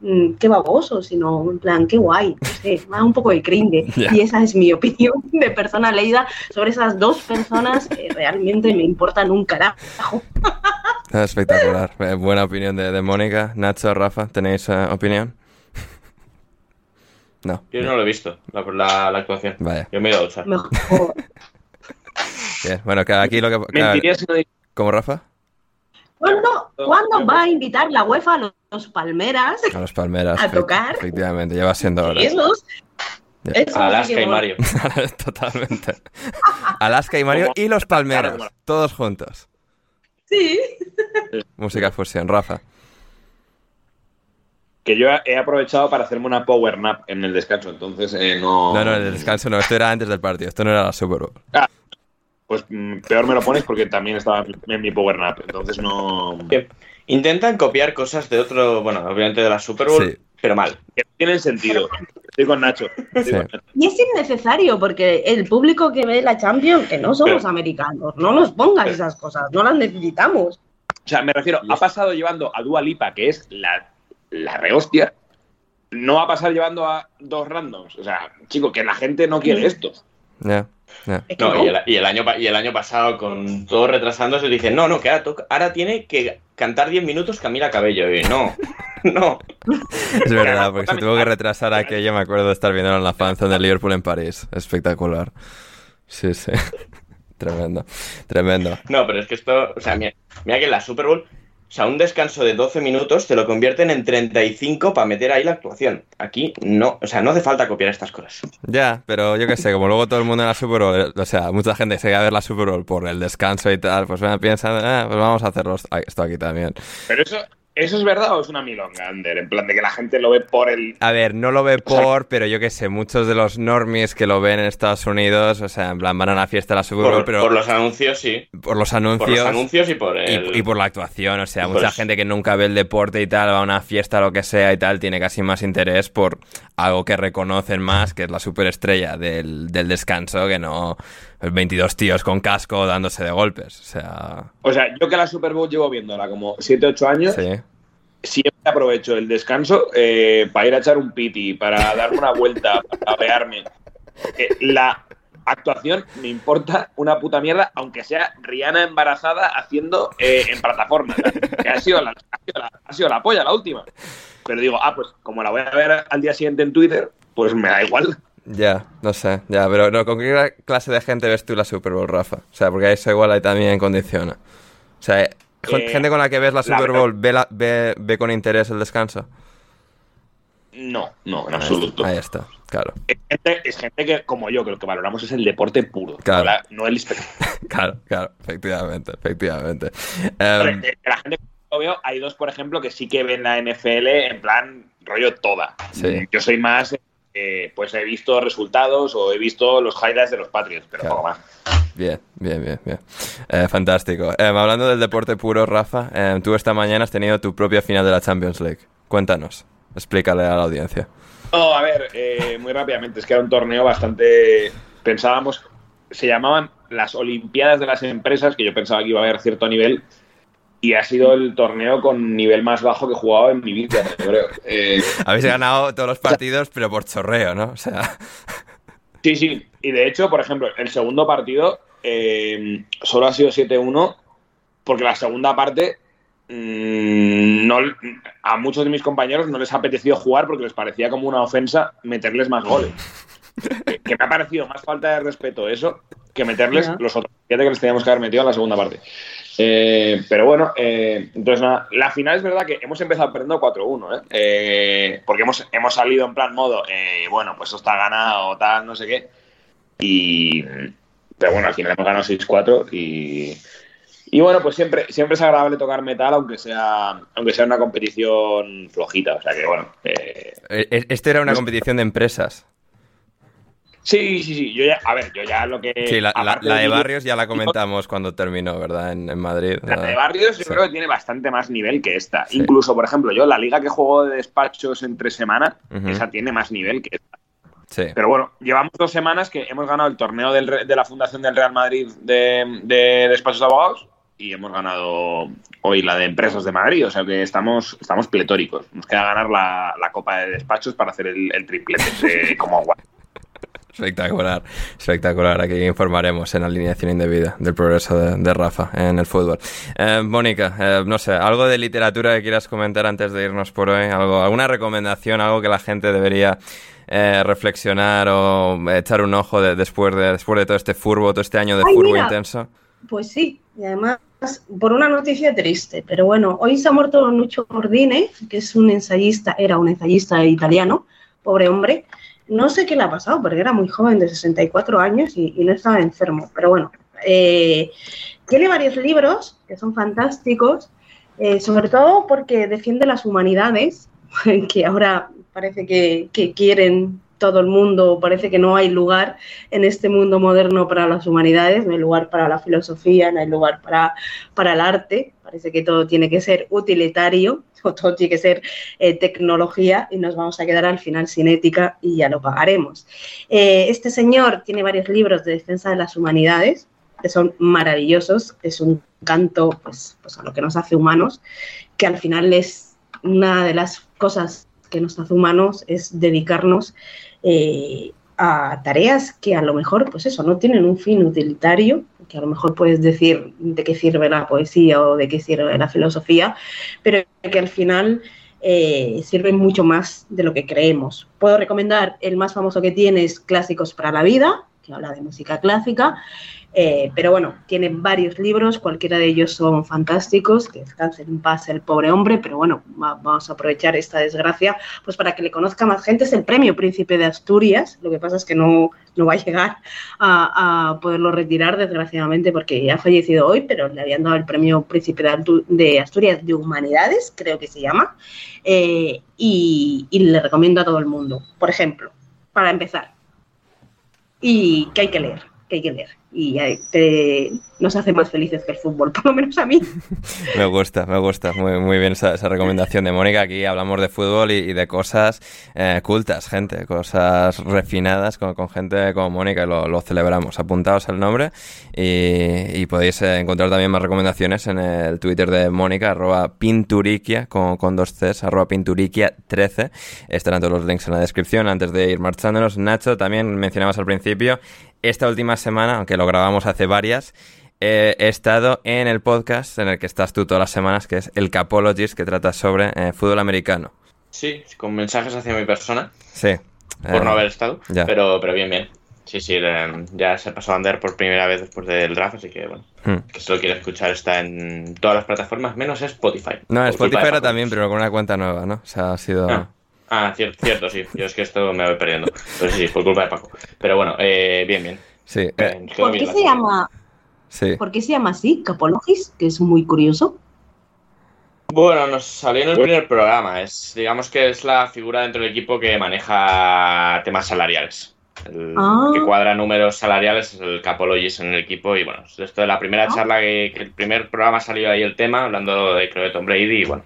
mm, qué baboso, sino en plan, qué guay. No sé, *laughs* me da un poco de cringe. Y esa es mi opinión de persona leída sobre esas dos personas que realmente me importan un carajo. *laughs* Espectacular. Eh, Buena opinión de, de Mónica. Nacho, Rafa, ¿tenéis eh, opinión? *laughs* No. Yo no lo he visto, la, la- la actuación. Vaya. Yo me he ido a. Mejor. Bien. Bueno, que aquí lo que... que- Mentiría si no diría- ¿Cómo, Rafa? ¿Cuándo, ¿Cuándo va a invitar la UEFA a los, los Palmeras? A los Palmeras. *laughs* A tocar. Efectivamente, ya va siendo hora. Alaska y. Mario. *laughs* Totalmente. Alaska y Mario y los Palmeras. Todos juntos. Sí. Música fusión. Rafa. que yo he aprovechado para hacerme una power nap en el descanso, entonces eh, no... No, no, el descanso no. Esto era antes del partido. Esto no era la Super Bowl. Pues mm, peor me lo pones porque también estaba en mi power nap, entonces no... Intentan copiar cosas de otro, bueno, obviamente de la Super Bowl, Sí. pero mal. Que no tienen sentido. Estoy con Nacho. estoy Sí. con Nacho. Y es innecesario porque el público que ve la Champions, que no somos Pero- americanos, no nos pongas esas cosas, no las necesitamos. O sea, me refiero, ha pasado llevando a Dua Lipa, que es la, la rehostia, no va a pasar llevando a dos randoms. O sea, chico, que la gente no quiere esto. Ya. ya. Es que No, no. y el, y el año, y el año pasado, con todo retrasándose, dicen, no, no, que ahora, toca- ahora tiene que cantar 10 minutos Camila Cabello. Y no, *laughs* no. Es verdad, porque se tuvo que retrasar aquello. Me acuerdo de estar viendo en la fanzone de Liverpool en París. Espectacular. Sí, sí. *laughs* Tremendo. Tremendo. No, pero es que esto, o sea, mira, mira que en la Super Bowl O sea, un descanso de 12 minutos te lo convierten en 35 para meter ahí la actuación. Aquí no, o sea, no hace falta copiar estas cosas. Ya, pero yo qué sé, como luego todo el mundo en la Super Bowl, o sea, mucha gente se va a ver la Super Bowl por el descanso y tal, pues bueno, piensan, ah, pues vamos a hacerlo esto aquí también. Pero eso, ¿Eso es verdad o es una milonga, Ander? En plan de que la gente lo ve por el... A ver, no lo ve por, pero yo qué sé, muchos de los normies que lo ven en Estados Unidos, o sea, en plan van a la fiesta de la Super Bowl, por, pero... Por los anuncios, sí. Por los anuncios. Por los anuncios y por el... y, y por la actuación, o sea, mucha gente que nunca ve el deporte y tal, va a una fiesta, lo que sea y tal, tiene casi más interés por algo que reconocen más, que es la superestrella del, del descanso, que no 22 tíos con casco dándose de golpes, o sea... O sea, yo que la Super Bowl llevo viéndola como 7, 8 años... Sí siempre aprovecho el descanso eh, para ir a echar un piti, para darme una vuelta, *laughs* para apearme. la actuación me importa una puta mierda, aunque sea Rihanna embarazada haciendo eh, en plataforma. Que ha sido, la, ha, sido la, ha sido la polla la última. Pero digo, ah, pues como la voy a ver al día siguiente en Twitter, pues me da igual. Ya, no sé, ya, pero no, ¿con qué clase de gente ves tú la Super Bowl, Rafa? O sea, porque eso igual ahí también condiciona. O sea, gente con la que ves la Super Bowl, ve, la, ve, ve, con interés el descanso? No, no, en absoluto. Ahí está, claro. Es gente, es gente, que, como yo, que lo que valoramos es el deporte puro, claro. la, no el espectáculo. *laughs* claro, claro, efectivamente, efectivamente. Um, la gente veo, hay dos, por ejemplo, que sí que ven la NFL en plan rollo toda. Sí. Yo soy más, eh, pues he visto resultados o he visto los highlights de los Patriots, pero claro. poco más. Bien, bien, bien, bien. Eh, fantástico. Eh, hablando del deporte puro, Rafa, tú esta mañana has tenido tu propia final de la Champions League. Cuéntanos, explícale a la audiencia. No, a ver, eh, muy rápidamente, es que era un torneo bastante... Pensábamos, se llamaban las Olimpiadas de las Empresas, que yo pensaba que iba a haber cierto nivel, y ha sido el torneo con nivel más bajo que he jugado en mi vida, creo. Eh, Habéis ganado todos los partidos, pero por chorreo, ¿no? O sea... Sí, sí. Y de hecho, por ejemplo, el segundo partido eh, solo ha sido 7-1 porque la segunda parte mmm, no, a muchos de mis compañeros no les ha apetecido jugar porque les parecía como una ofensa meterles más goles. que, que, me ha parecido más falta de respeto eso que meterles yeah. los otros siete que les teníamos que haber metido en la segunda parte. Eh, pero bueno, eh, entonces nada, la final es verdad que hemos empezado perdiendo 4-1, ¿eh? porque hemos, hemos salido en plan modo, bueno, pues esto está ganado, tal, no sé qué. Y, pero bueno, al final hemos ganado 6-4 y, y bueno, pues siempre, siempre es agradable tocar metal, aunque sea, aunque sea una competición flojita. O sea que bueno. Eh, Esto era una competición de empresas. Sí, sí, sí. Yo ya, a ver, yo ya lo que. Sí, la, la, la de Barrios ya la comentamos cuando terminó, ¿verdad? En, en Madrid. La de Barrios yo sí. creo que tiene bastante más nivel que esta. Sí. Incluso, por ejemplo, yo la liga que juego de despachos entre semana, uh -huh. esa tiene más nivel que esta. Sí. Pero bueno, llevamos dos semanas que hemos ganado el torneo del, de la Fundación del Real Madrid de, de despachos de abogados y hemos ganado hoy la de empresas de Madrid, o sea que estamos, estamos pletóricos. Nos queda ganar la, la Copa de Despachos para hacer el, el triplete de, *laughs* como guay. Espectacular, espectacular. Aquí informaremos en alineación indebida del progreso de, de Rafa en el fútbol. Eh, Mónica, eh, no sé, algo de literatura que quieras comentar antes de irnos por hoy, algo, alguna recomendación, algo que la gente debería eh, reflexionar o echar un ojo de, después de después de todo este furbo, todo este año de Ay, furbo mira. intenso. Pues sí, y además por una noticia triste, pero bueno, hoy se ha muerto Lucho Ordine, que es un ensayista, era un ensayista italiano, pobre hombre. No sé qué le ha pasado, porque era muy joven, de 64 años, y, no estaba enfermo, pero bueno. Eh, tiene varios libros que son fantásticos, eh, sobre todo porque defiende las humanidades, *laughs* que ahora parece que, quieren todo el mundo, parece que no hay lugar en este mundo moderno para las humanidades, no hay lugar para la filosofía, no hay lugar para el arte, parece que todo tiene que ser utilitario, *laughs* o todo tiene que ser eh, tecnología y nos vamos a quedar al final sin ética y ya lo pagaremos. Eh, este señor tiene varios libros de defensa de las humanidades, que son maravillosos, es un canto pues, pues a lo que nos hace humanos, que al final es una de las cosas que nos hace humanos es dedicarnos eh, a tareas que a lo mejor, pues eso, no tienen un fin utilitario, que a lo mejor puedes decir de qué sirve la poesía o de qué sirve la filosofía, pero que al final eh, sirven mucho más de lo que creemos. Puedo recomendar el más famoso que tiene es Clásicos para la Vida, que habla de música clásica. Eh, pero bueno, tiene varios libros, cualquiera de ellos son fantásticos, que descanse en paz el pobre hombre, pero bueno, vamos a aprovechar esta desgracia pues para que le conozca más gente. Es el premio Príncipe de Asturias, lo que pasa es que no, no va a llegar a, poderlo retirar, desgraciadamente, porque ha fallecido hoy, pero le habían dado el premio Príncipe de Asturias de Humanidades, creo que se llama, eh, y, y le recomiendo a todo el mundo. Por ejemplo, para empezar, y que hay que leer, que hay que leer y te, nos hace más felices que el fútbol, *laughs* por lo menos a mí. me gusta, me gusta, muy, muy bien esa, recomendación de Mónica. Aquí hablamos de fútbol y, de cosas eh, cultas, gente, cosas refinadas con, gente como Mónica y lo, celebramos. Apuntaos el nombre y, podéis eh, encontrar también más recomendaciones en el Twitter de Mónica, arroba pinturiquia, con, con dos Cs, arroba pinturiquia 13. Estarán todos los links en la descripción. Antes de ir marchándonos, Nacho, también mencionabas al principio esta última semana, aunque lo grabamos hace varias, he estado en el podcast en el que estás tú todas las semanas, que es el Capologist, que trata sobre eh, fútbol americano. Sí, con mensajes hacia mi persona. Sí. Por no eh, haber estado. Pero, pero bien, bien. Sí, sí, ya se pasó a andar por primera vez después del draft, así que bueno, hmm. que si lo quiere escuchar está en todas las plataformas, menos Spotify. No, Spotify era también, pero con una cuenta nueva, ¿no? O sea, ha sido... Ah. Ah, cierto, cierto, sí. Yo es que esto me voy perdiendo. Pero sí, por culpa de Paco. Pero bueno, eh, bien, bien. Sí. Eh, ¿Por qué se llama? Sí. ¿Por qué se llama así, Capologis? Que es muy curioso. Bueno, nos salió en el primer programa. Es, digamos que es la figura dentro del equipo que maneja temas salariales. El ah. que cuadra números salariales es el Capologis en el equipo. Y bueno, esto de la primera ah. charla que, el primer programa salió ahí el tema, hablando de, creo, de Tom Brady. Y bueno,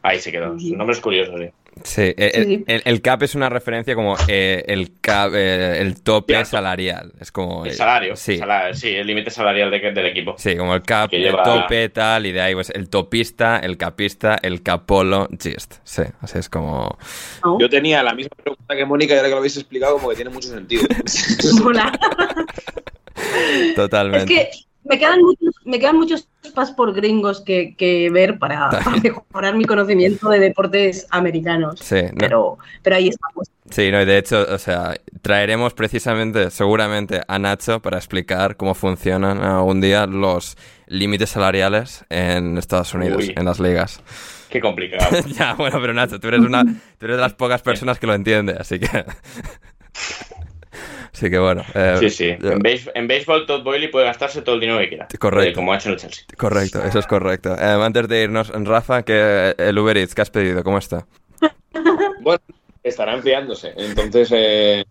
ahí se quedó. Su nombre es curioso, sí. Sí, el, CAP es una referencia como eh, el cap, eh, el tope salarial. Es como. El salario. Sí, sí el límite salarial del equipo. Sí, como el cap, el tope, tal, y de ahí pues el topista, el capista, el capolo, gist. Sí, así es como. Yo tenía la misma pregunta que Mónica y ahora que lo habéis explicado, como que tiene mucho sentido. *laughs* *laughs* Totalmente. Es que me quedan muchos, me quedan muchos por gringos que, ver para, mejorar mi conocimiento de deportes americanos. Sí, pero, pero ahí estamos. Sí, no, y de hecho, o sea, traeremos precisamente, seguramente, a Nacho para explicar cómo funcionan algún día los límites salariales en Estados Unidos, en las ligas. Qué complicado. *laughs* ya, bueno, pero Nacho, tú eres una, tú eres de las pocas personas que lo entiende, así que. *laughs* Así que bueno. Eh, sí, sí. En, béisbol, Todd Boyle puede gastarse todo el dinero que quiera. Correcto. Eh, como ha hecho en el Chelsea. Correcto, eso es correcto. Eh, antes de irnos, Rafa, que el Uber Eats que has pedido, ¿cómo está? *laughs* bueno, estará enfriándose. Entonces,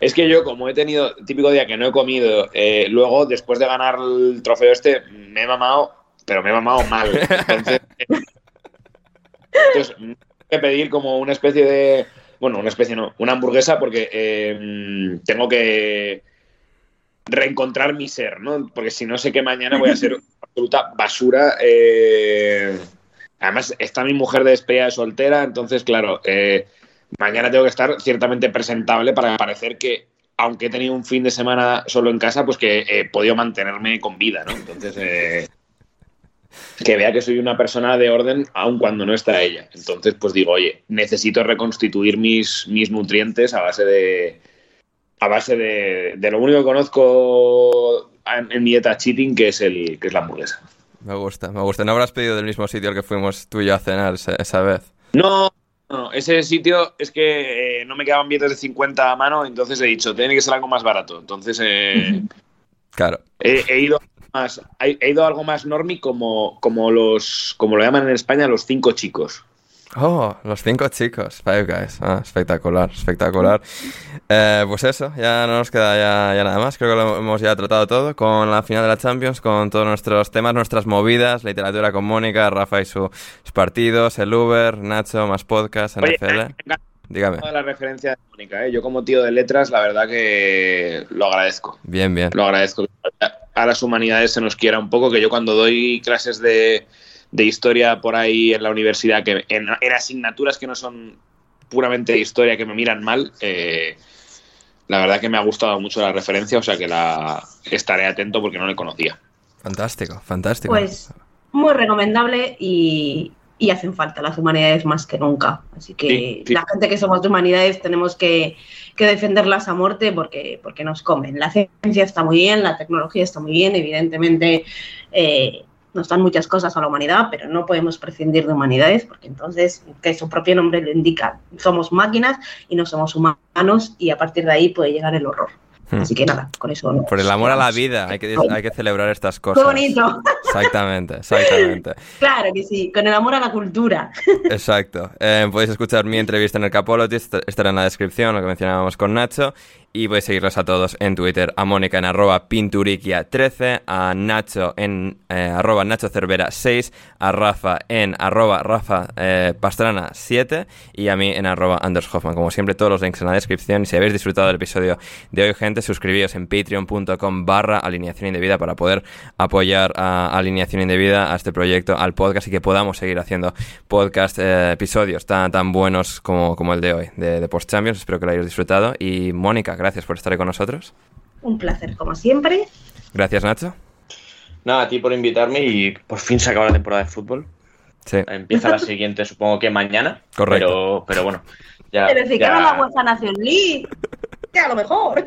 es que yo, como he tenido típico día que no he comido, luego, después de ganar el trofeo este, me he mamado, pero me he mamado mal. Entonces, *laughs* entonces que pedir como una especie de bueno, una especie no, una hamburguesa porque eh, tengo que reencontrar mi ser, ¿no? Porque si no sé que mañana voy a ser *laughs* absoluta basura. Eh, además, está mi mujer de despedida de soltera, entonces, claro, eh, mañana tengo que estar ciertamente presentable para parecer que, aunque he tenido un fin de semana solo en casa, pues que he podido mantenerme con vida, ¿no? Entonces, que vea que soy una persona de orden aun cuando no está ella. Entonces, pues digo, oye, necesito reconstituir mis, mis nutrientes a base de a base de, de lo único que conozco en, mi dieta cheating, que es el que es la hamburguesa. Me gusta, me gusta. ¿No habrás pedido del mismo sitio al que fuimos tú y yo a cenar esa, vez? No, no, ese sitio es que eh, no me quedaban billetes de 50 a mano, entonces he dicho, tiene que ser algo más barato. Entonces, eh, claro. he, ido más, he ido algo más normi como, como los, como lo llaman en España, los cinco chicos. Oh, los cinco chicos, Five Guys. Ah, espectacular, espectacular. Eh, pues eso, ya no nos queda ya, nada más. Creo que lo hemos ya tratado todo con la final de la Champions, con todos nuestros temas, nuestras movidas, literatura con Mónica, Rafa y sus partidos, el Uber, Nacho, más podcast, NFL. Dígame. la referencia de Mónica, ¿eh? yo como tío de letras, la verdad que lo agradezco. Bien, bien. Lo agradezco. A las humanidades se nos quiera un poco, que yo cuando doy clases de, historia por ahí en la universidad, que en, asignaturas que no son puramente de historia, que me miran mal, eh, la verdad que me ha gustado mucho la referencia, o sea que la estaré atento porque no le conocía. Fantástico, fantástico. Pues muy recomendable y y hacen falta las humanidades más que nunca. Así que Sí, sí. la gente que somos de humanidades tenemos que, que defenderlas a muerte porque, porque nos comen. La ciencia está muy bien, la tecnología está muy bien, evidentemente eh, nos dan muchas cosas a la humanidad, pero no podemos prescindir de humanidades porque entonces, que su propio nombre lo indica, somos máquinas y no somos humanos y a partir de ahí puede llegar el horror. Hmm. Así que nada, con eso... Por el amor a la vida, hay que, hay que celebrar estas ¡Qué cosas. bonito! Exactamente, exactamente. *laughs* Claro que sí, con el amor a la cultura. *laughs* Exacto. Eh, podéis escuchar mi entrevista en el Capology, est- estará en la descripción, lo que mencionábamos con Nacho. Y podéis seguirlos a todos en Twitter, a Mónica en arroba pinturiquia13, a Nacho en eh, arroba Nacho Cervera 6, a Rafa en arroba Rafa eh, Pastrana 7 y a mí en arroba Anders Hoffman. Como siempre, todos los links en la descripción. Y si habéis disfrutado del episodio de hoy, gente, suscribíos en patreon.com barra alineación indebida para poder apoyar a Alineación Indebida, a este proyecto, al podcast y que podamos seguir haciendo podcast, eh, episodios tan, tan buenos como, como el de hoy, de, de Post Champions. Espero que lo hayáis disfrutado. Y Mónica, gracias por estar ahí con nosotros. Un placer, como siempre. Gracias, Nacho. Nada, a ti por invitarme y por fin se acaba la temporada de fútbol. Sí, Empieza la siguiente, *laughs* supongo que mañana. Correcto. Pero, pero bueno, ya. Pero si ya- la UEFA Nation League, que a lo mejor.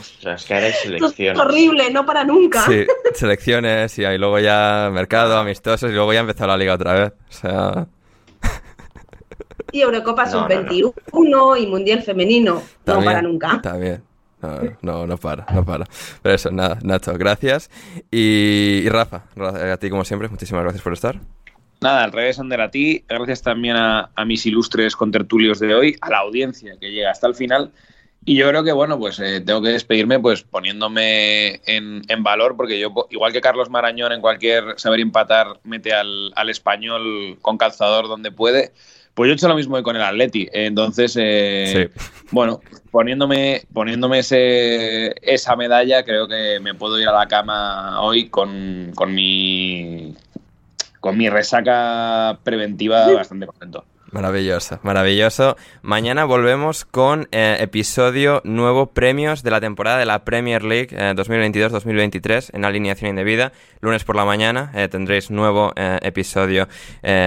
Ostras, que ahora hay Esto es selecciones. horrible, no para nunca. sí, *laughs* selecciones y ahí luego ya mercado, amistosos y luego ya empezó la liga otra vez. O sea, Y Eurocopa No, no, Sub-21 y Mundial Femenino, no para nunca. También. No, no, no para, no para. Pero eso, nada, Nacho, gracias. Y, y Rafa, Ra- a ti como siempre, muchísimas gracias por estar. Nada, al revés, Ander, a ti. Gracias también a, a mis ilustres contertulios de hoy, a la audiencia que llega hasta el final. Y yo creo que, bueno, pues eh, tengo que despedirme pues poniéndome en, en valor, porque yo, igual que Carlos Marañón en cualquier saber empatar, mete al, al español con calzador donde puede, pues yo he hecho lo mismo con el Atleti. Entonces, eh, bueno, poniéndome, poniéndome ese, esa medalla, creo que me puedo ir a la cama hoy con, con mi con mi resaca preventiva bastante contento. Maravilloso, maravilloso. Mañana volvemos con eh, episodio nuevo premios de la temporada de la Premier League eh, 2022-2023 en alineación indebida. Lunes por la mañana eh, tendréis nuevo eh, episodio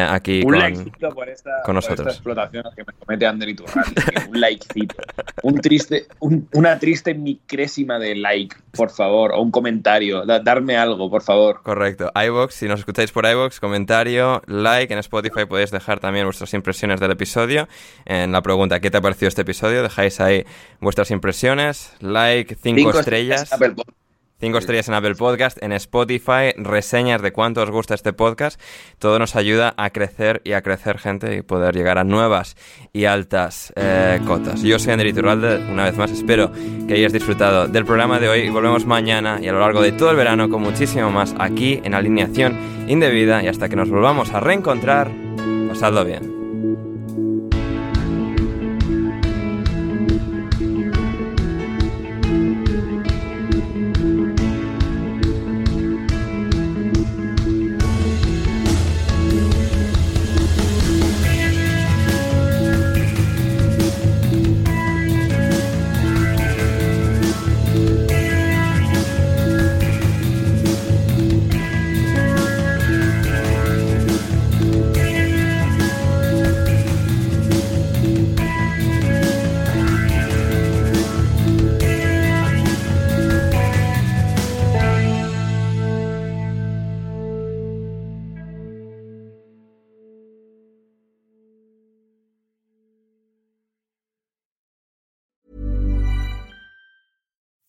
aquí un con, likecito por esta, con por nosotros. esta explotación que me comete Ander Iturralde. un likecito. Un triste, un- una triste micrésima de like, por favor, o un comentario. Da- darme algo, por favor. Correcto. iVox, si nos escucháis por iVox, comentario, like. En Spotify podéis dejar también vuestras impresiones del episodio. En la pregunta, ¿qué te ha parecido este episodio? Dejáis ahí vuestras impresiones, like, cinco, estrellas. en Apple Podcast. Cinco estrellas en Apple Podcast, en Spotify, reseñas de cuánto os gusta este podcast. Todo nos ayuda a crecer y a crecer gente y poder llegar a nuevas y altas eh, cotas. Yo soy Ander Iturralde, una vez más espero que hayáis disfrutado del programa de hoy y volvemos mañana y a lo largo de todo el verano con muchísimo más aquí en Alineación Indebida y hasta que nos volvamos a reencontrar, pasadlo bien.